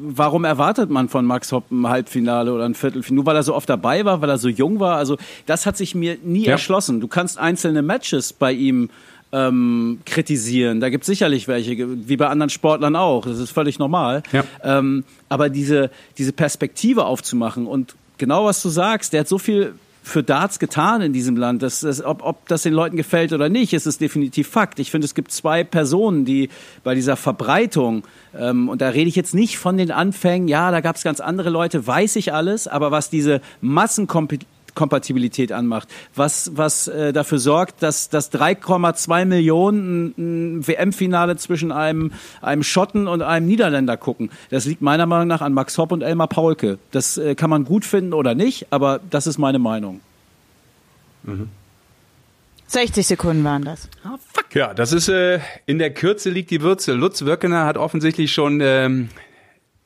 warum erwartet man von Max Hopp ein Halbfinale oder ein Viertelfinale? Nur weil er so oft dabei war, weil er so jung war. Also das hat sich mir nie Ja. erschlossen. Du kannst einzelne Matches bei ihm ähm, kritisieren. Da gibt es sicherlich welche, wie bei anderen Sportlern auch. Das ist völlig normal. Ja. Ähm, aber diese, diese Perspektive aufzumachen und genau was du sagst, der hat so viel für Darts getan in diesem Land. Das, das, ob, ob das den Leuten gefällt oder nicht, ist es definitiv Fakt. Ich finde, es gibt zwei Personen, die bei dieser Verbreitung, ähm, und da rede ich jetzt nicht von den Anfängen, ja, da gab es ganz andere Leute, weiß ich alles, aber was diese Massenkompatibilität anmacht, was, was äh, dafür sorgt, dass, dass 3,2 Millionen WM-Finale zwischen einem, einem Schotten und einem Niederländer gucken. Das liegt meiner Meinung nach an Max Hopp und Elmar Paulke. Das äh, kann man gut finden oder nicht, aber das ist meine Meinung. 60 Sekunden waren das. Ja, das ist äh, in der Kürze liegt die Würze. Lutz Wirkener hat offensichtlich schon ähm,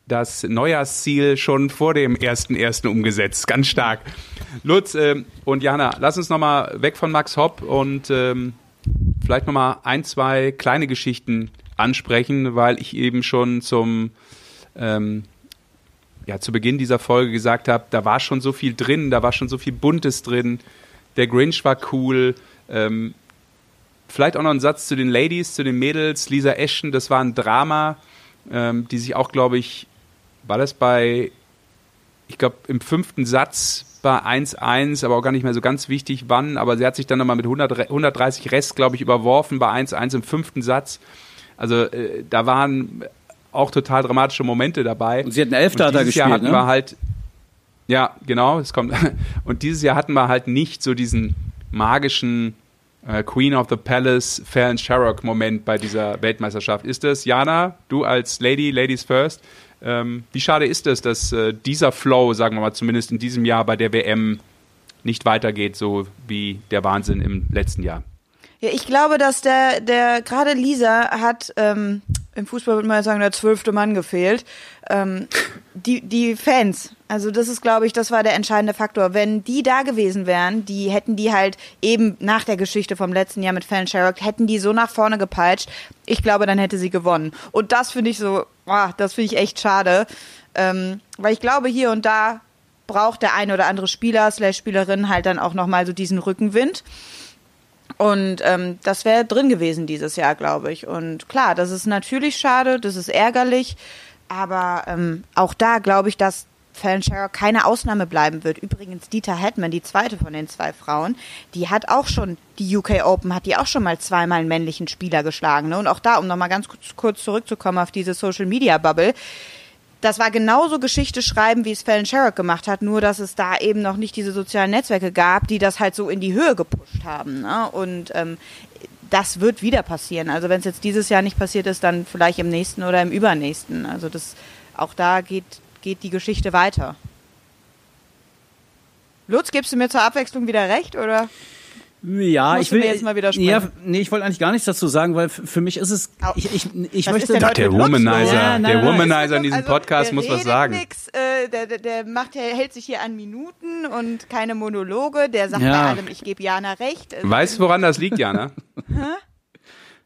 das Neujahrsziel schon vor dem ersten ersten umgesetzt, ganz stark. Lutz ähm, und Jana, lass uns noch mal weg von Max Hopp und ähm, vielleicht noch mal ein, zwei kleine Geschichten ansprechen, weil ich eben schon zum ähm, ja, zu Beginn dieser Folge gesagt habe, da war schon so viel drin, da war schon so viel Buntes drin. Der Grinch war cool. Ähm, vielleicht auch noch ein Satz zu den Ladies, zu den Mädels. Lisa Ashton, das war ein Drama, ähm, die sich auch, glaube ich, war das bei, ich glaube, im fünften Satz bei 1-1, aber auch gar nicht mehr so ganz wichtig, wann, aber sie hat sich dann nochmal mit 100, Re- 130 Rest, glaube ich, überworfen bei 1-1 im fünften Satz. Also äh, da waren auch total dramatische Momente dabei. Und sie hat einen Elfter da dieses Jahr gespielt, hatten ne? wir halt, ja, genau, es kommt. [LAUGHS] Und dieses Jahr hatten wir halt nicht so diesen magischen äh, Queen of the Palace, Fallon Sherrock Moment bei dieser Weltmeisterschaft. Ist das, Jana, du als Lady, Ladies First, ähm, wie schade ist es, dass äh, dieser Flow, sagen wir mal, zumindest in diesem Jahr bei der WM nicht weitergeht, so wie der Wahnsinn im letzten Jahr? Ja, ich glaube, dass der, der gerade Lisa hat, ähm, im Fußball würde man sagen, der zwölfte Mann gefehlt. Ähm, die, die Fans, also das ist, glaube ich, das war der entscheidende Faktor. Wenn die da gewesen wären, die hätten die halt eben nach der Geschichte vom letzten Jahr mit Fan Sherrock, hätten die so nach vorne gepeitscht. Ich glaube, dann hätte sie gewonnen. Und das finde ich so, ah, das finde ich echt schade. Ähm, weil ich glaube, hier und da braucht der eine oder andere Spieler slash Spielerin halt dann auch nochmal so diesen Rückenwind. Und ähm, das wäre drin gewesen dieses Jahr, glaube ich. Und klar, das ist natürlich schade, das ist ärgerlich, aber ähm, auch da glaube ich, dass Fallon Sherrock keine Ausnahme bleiben wird. Übrigens, Dieter Hetman, die zweite von den zwei Frauen, die hat auch schon, die UK Open hat die auch schon mal zweimal einen männlichen Spieler geschlagen. Ne? Und auch da, um nochmal ganz kurz, kurz zurückzukommen auf diese Social Media Bubble, das war genauso Geschichte schreiben, wie es Fallon Sherrock gemacht hat, nur dass es da eben noch nicht diese sozialen Netzwerke gab, die das halt so in die Höhe gepusht haben. Ne? Und ähm, das wird wieder passieren. Also wenn es jetzt dieses Jahr nicht passiert ist, dann vielleicht im nächsten oder im übernächsten. Also das auch da geht, geht die Geschichte weiter. Lutz, gibst du mir zur Abwechslung wieder recht, oder? Ja, Musst ich du will mir jetzt mal widersprechen? Ja, nee, ich wollte eigentlich gar nichts dazu sagen, weil für mich ist es ich ich, ich Was möchte Der Lutz los? Womanizer, Ja, nein, der nein, Womanizer in diesem Also, Podcast der muss was sagen. Nix, äh, der, der, der macht, der hält sich hier an Minuten und keine Monologe. Der sagt Ja. bei allem, ich gebe Jana recht. Also, Weißt du, woran das liegt, Jana? [LAUGHS]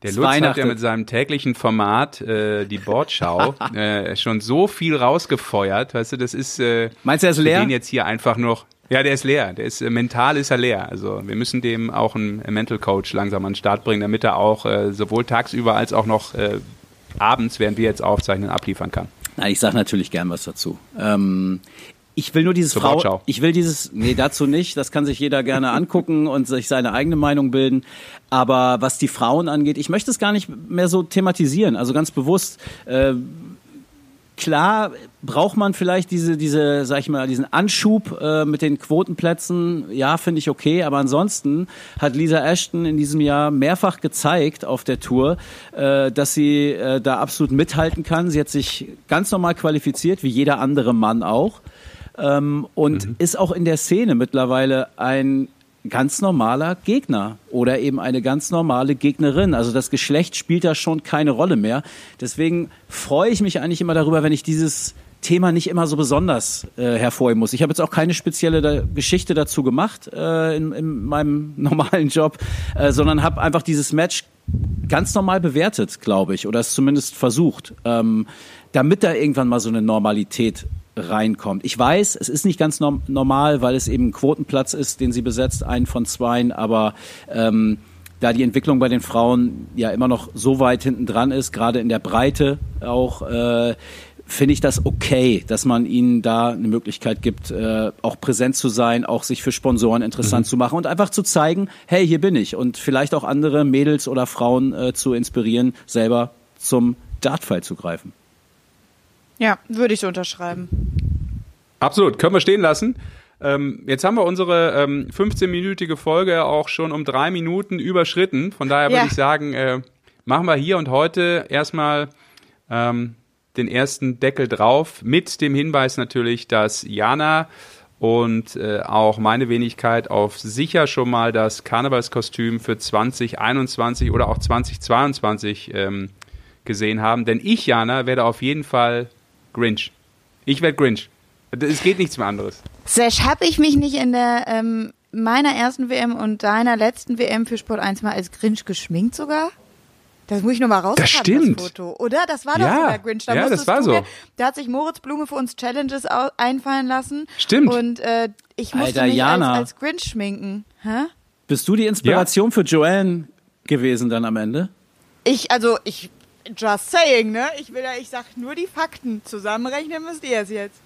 Der Lutz hat ja mit seinem täglichen Format, äh, die Bordschau, [LAUGHS] äh, schon so viel rausgefeuert. Weißt du, das ist äh, Meinst du, er ist leer? den jetzt hier einfach noch. Ja, der ist leer. Der ist äh, mental ist er leer. Also wir müssen dem auch einen äh, Mental Coach langsam an den Start bringen, damit er auch äh, sowohl tagsüber als auch noch äh, abends, während wir jetzt aufzeichnen, abliefern kann. Nein, ich sage natürlich gern was dazu. Ähm, ich will nur dieses Zur Frau, Wortschau. ich will dieses, nee, dazu nicht. Das kann sich jeder gerne [LAUGHS] angucken und sich seine eigene Meinung bilden. Aber was die Frauen angeht, ich möchte es gar nicht mehr so thematisieren. Also ganz bewusst. Äh, klar braucht man vielleicht diese, diese, sag ich mal, diesen Anschub äh, mit den Quotenplätzen. Ja, finde ich okay. Aber ansonsten hat Lisa Ashton in diesem Jahr mehrfach gezeigt auf der Tour, äh, dass sie äh, da absolut mithalten kann. Sie hat sich ganz normal qualifiziert, wie jeder andere Mann auch. Ähm, und ist auch in der Szene mittlerweile ein ganz normaler Gegner oder eben eine ganz normale Gegnerin. Also das Geschlecht spielt da schon keine Rolle mehr. Deswegen freue ich mich eigentlich immer darüber, wenn ich dieses Thema nicht immer so besonders äh, hervorheben muss. Ich habe jetzt auch keine spezielle da Geschichte dazu gemacht äh, in, in meinem [LAUGHS] normalen Job, äh, sondern habe einfach dieses Match ganz normal bewertet, glaube ich, oder es zumindest versucht, ähm, damit da irgendwann mal so eine Normalität reinkommt. Ich weiß, es ist nicht ganz norm normal, weil es eben ein Quotenplatz ist, den sie besetzt, einen von zweien, aber ähm, da die Entwicklung bei den Frauen ja immer noch so weit hinten dran ist, gerade in der Breite auch, äh, finde ich das okay, dass man ihnen da eine Möglichkeit gibt, äh, auch präsent zu sein, auch sich für Sponsoren interessant mhm. zu machen und einfach zu zeigen, hey, hier bin ich und vielleicht auch andere Mädels oder Frauen äh, zu inspirieren, selber zum Dartpfeil zu greifen. Ja, würde ich so unterschreiben. Absolut, können wir stehen lassen. Ähm, jetzt haben wir unsere ähm, 15-minütige Folge auch schon um drei Minuten überschritten. Von daher ja. würde ich sagen, äh, machen wir hier und heute erstmal ähm, den ersten Deckel drauf, mit dem Hinweis natürlich, dass Jana und äh, auch meine Wenigkeit auf sicher schon mal das Karnevalskostüm für 2021 oder auch 2022 ähm, gesehen haben. Denn ich, Jana, werde auf jeden Fall Grinch. Ich werde Grinch. Es geht nichts mehr anderes. Sesh, habe ich mich nicht in der ähm, meiner ersten WM und deiner letzten WM für Sport 1 mal als Grinch geschminkt sogar? Das muss ich nochmal rauskramen, das, stimmt. das Foto. Oder? Das war doch ja. sogar Grinch. Da ja, das war so. Mir, da hat sich Moritz Blume für uns Challenges einfallen lassen. Stimmt. Und äh, ich musste Alter, mich. Als, als Grinch schminken. Hä? Bist du die Inspiration ja. für Joanne gewesen dann am Ende? Ich, also ich Just saying, ne? Ich will ja, ich sag nur die Fakten. Zusammenrechnen müsst ihr es jetzt.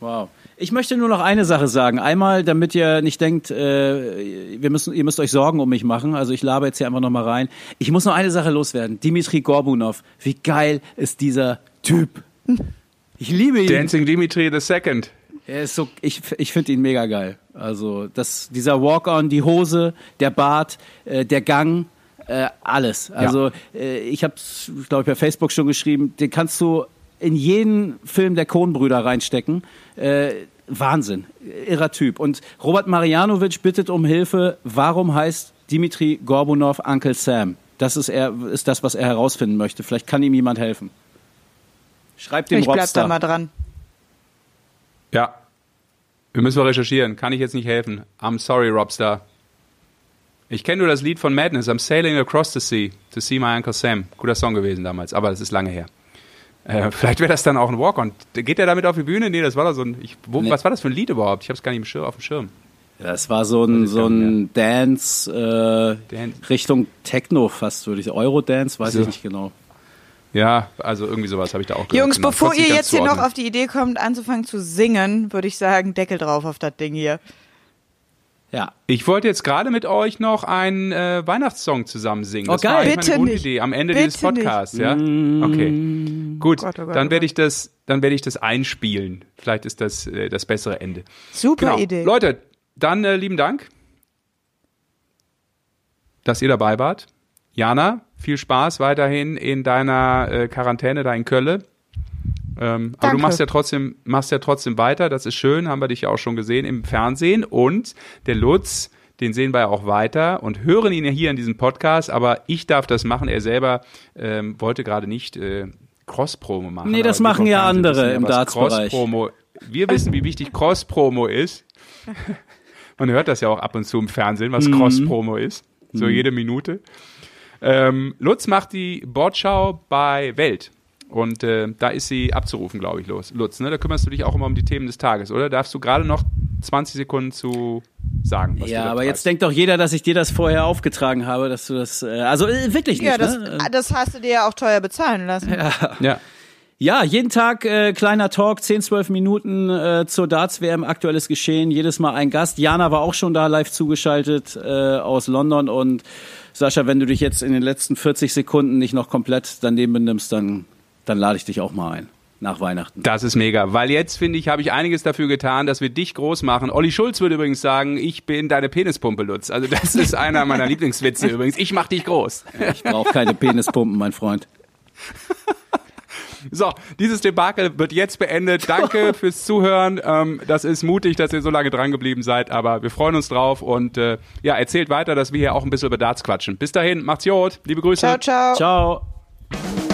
Wow. Ich möchte nur noch eine Sache sagen. Einmal, damit ihr nicht denkt, äh, wir müssen, ihr müsst euch Sorgen um mich machen. Also ich labe jetzt hier einfach noch mal rein. Ich muss noch eine Sache loswerden. Dimitri Gorbunov. Wie geil ist dieser Typ? Ich liebe ihn. Dancing Dimitri the Second. Er ist so, ich, ich finde ihn mega geil. Also das, dieser Walk-on, die Hose, der Bart, äh, der Gang, äh, alles. Also ja. äh, ich habe es, glaube ich, bei Facebook schon geschrieben, den kannst du in jeden Film der Kohnbrüder reinstecken. Äh, Wahnsinn, irrer Typ. Und Robert Marianovic bittet um Hilfe. Warum heißt Dimitri Gorbunov Uncle Sam? Das ist, er, ist das, was er herausfinden möchte. Vielleicht kann ihm jemand helfen. Schreibt dem ich Robstar. Ich bleib da mal dran. Ja, wir müssen mal recherchieren. Kann ich jetzt nicht helfen. I'm sorry, Robstar. Ich kenne nur das Lied von Madness, I'm Sailing Across the Sea to see my Uncle Sam. Guter Song gewesen damals, aber das ist lange her. Äh, [LAUGHS] vielleicht wäre das dann auch ein Walk-On. Geht der damit auf die Bühne? Nee, das war da so ein. Ich, wo, nee. Was war das für ein Lied überhaupt? Ich habe es gar nicht Schirm, auf dem Schirm. Das war so ein, so ein Dance, äh, Dance, Richtung Techno fast, würde ich sagen. Eurodance, weiß so. ich nicht genau. Ja, also irgendwie sowas habe ich da auch gehört. Jungs, genau. bevor ihr jetzt hier noch auf die Idee kommt, anzufangen zu singen, würde ich sagen, Deckel drauf auf das Ding hier. Ja. Ich wollte jetzt gerade mit euch noch einen äh, Weihnachtssong zusammen singen. Oh, das geil. war Bitte meine Grundidee am Ende Bitte dieses Podcasts, nicht. ja? Okay. Gut, Gott, oh Gott, dann werde ich das dann werde ich das einspielen. Vielleicht ist das äh, das bessere Ende. Super genau. Idee. Leute, dann äh, lieben Dank, dass ihr dabei wart. Jana, viel Spaß weiterhin in deiner äh, Quarantäne da in Köln. Ähm, aber du machst ja trotzdem, machst ja trotzdem weiter. Das ist schön, haben wir dich ja auch schon gesehen im Fernsehen. Und der Lutz, den sehen wir ja auch weiter und hören ihn ja hier in diesem Podcast. Aber ich darf das machen. Er selber ähm, wollte gerade nicht äh, Cross-Promo machen. Nee, das machen ja andere im Darts-Bereich. Wir wissen, wie wichtig Cross-Promo ist. [LAUGHS] Man hört das ja auch ab und zu im Fernsehen, was mhm. Cross-Promo ist. So mhm. jede Minute. Ähm, Lutz macht die Bordschau bei Welt. Und äh, da ist sie abzurufen, glaube ich, los. Lutz, ne? da kümmerst du dich auch immer um die Themen des Tages, oder? Darfst du gerade noch 20 Sekunden zu sagen? ja, aber jetzt denkt doch jeder, dass ich dir das vorher aufgetragen habe, dass du das, äh, also äh, wirklich nicht. Ja, das, ne? das hast du dir ja auch teuer bezahlen lassen. Ja. ja. Ja, jeden Tag äh, kleiner Talk, 10, 12 Minuten äh, zur Darts-WM, aktuelles Geschehen, jedes Mal ein Gast. Jana war auch schon da live zugeschaltet äh, aus London und Sascha, wenn du dich jetzt in den letzten 40 Sekunden nicht noch komplett daneben benimmst, dann dann lade ich dich auch mal ein nach Weihnachten. Das ist mega, weil jetzt finde ich, habe ich einiges dafür getan, dass wir dich groß machen. Olli Schulz würde übrigens sagen, ich bin deine Penispumpe, Lutz. Also das ist einer meiner [LAUGHS] Lieblingswitze übrigens. Ich mach dich groß. Ich brauche keine Penispumpen, mein Freund. [LAUGHS] So, dieses Debakel wird jetzt beendet. Danke [LAUGHS] fürs Zuhören. Ähm, das ist mutig, dass ihr so lange dran geblieben seid, aber wir freuen uns drauf und äh, ja, erzählt weiter, dass wir hier auch ein bisschen über Darts quatschen. Bis dahin, macht's gut. Liebe Grüße. Ciao, ciao. Ciao.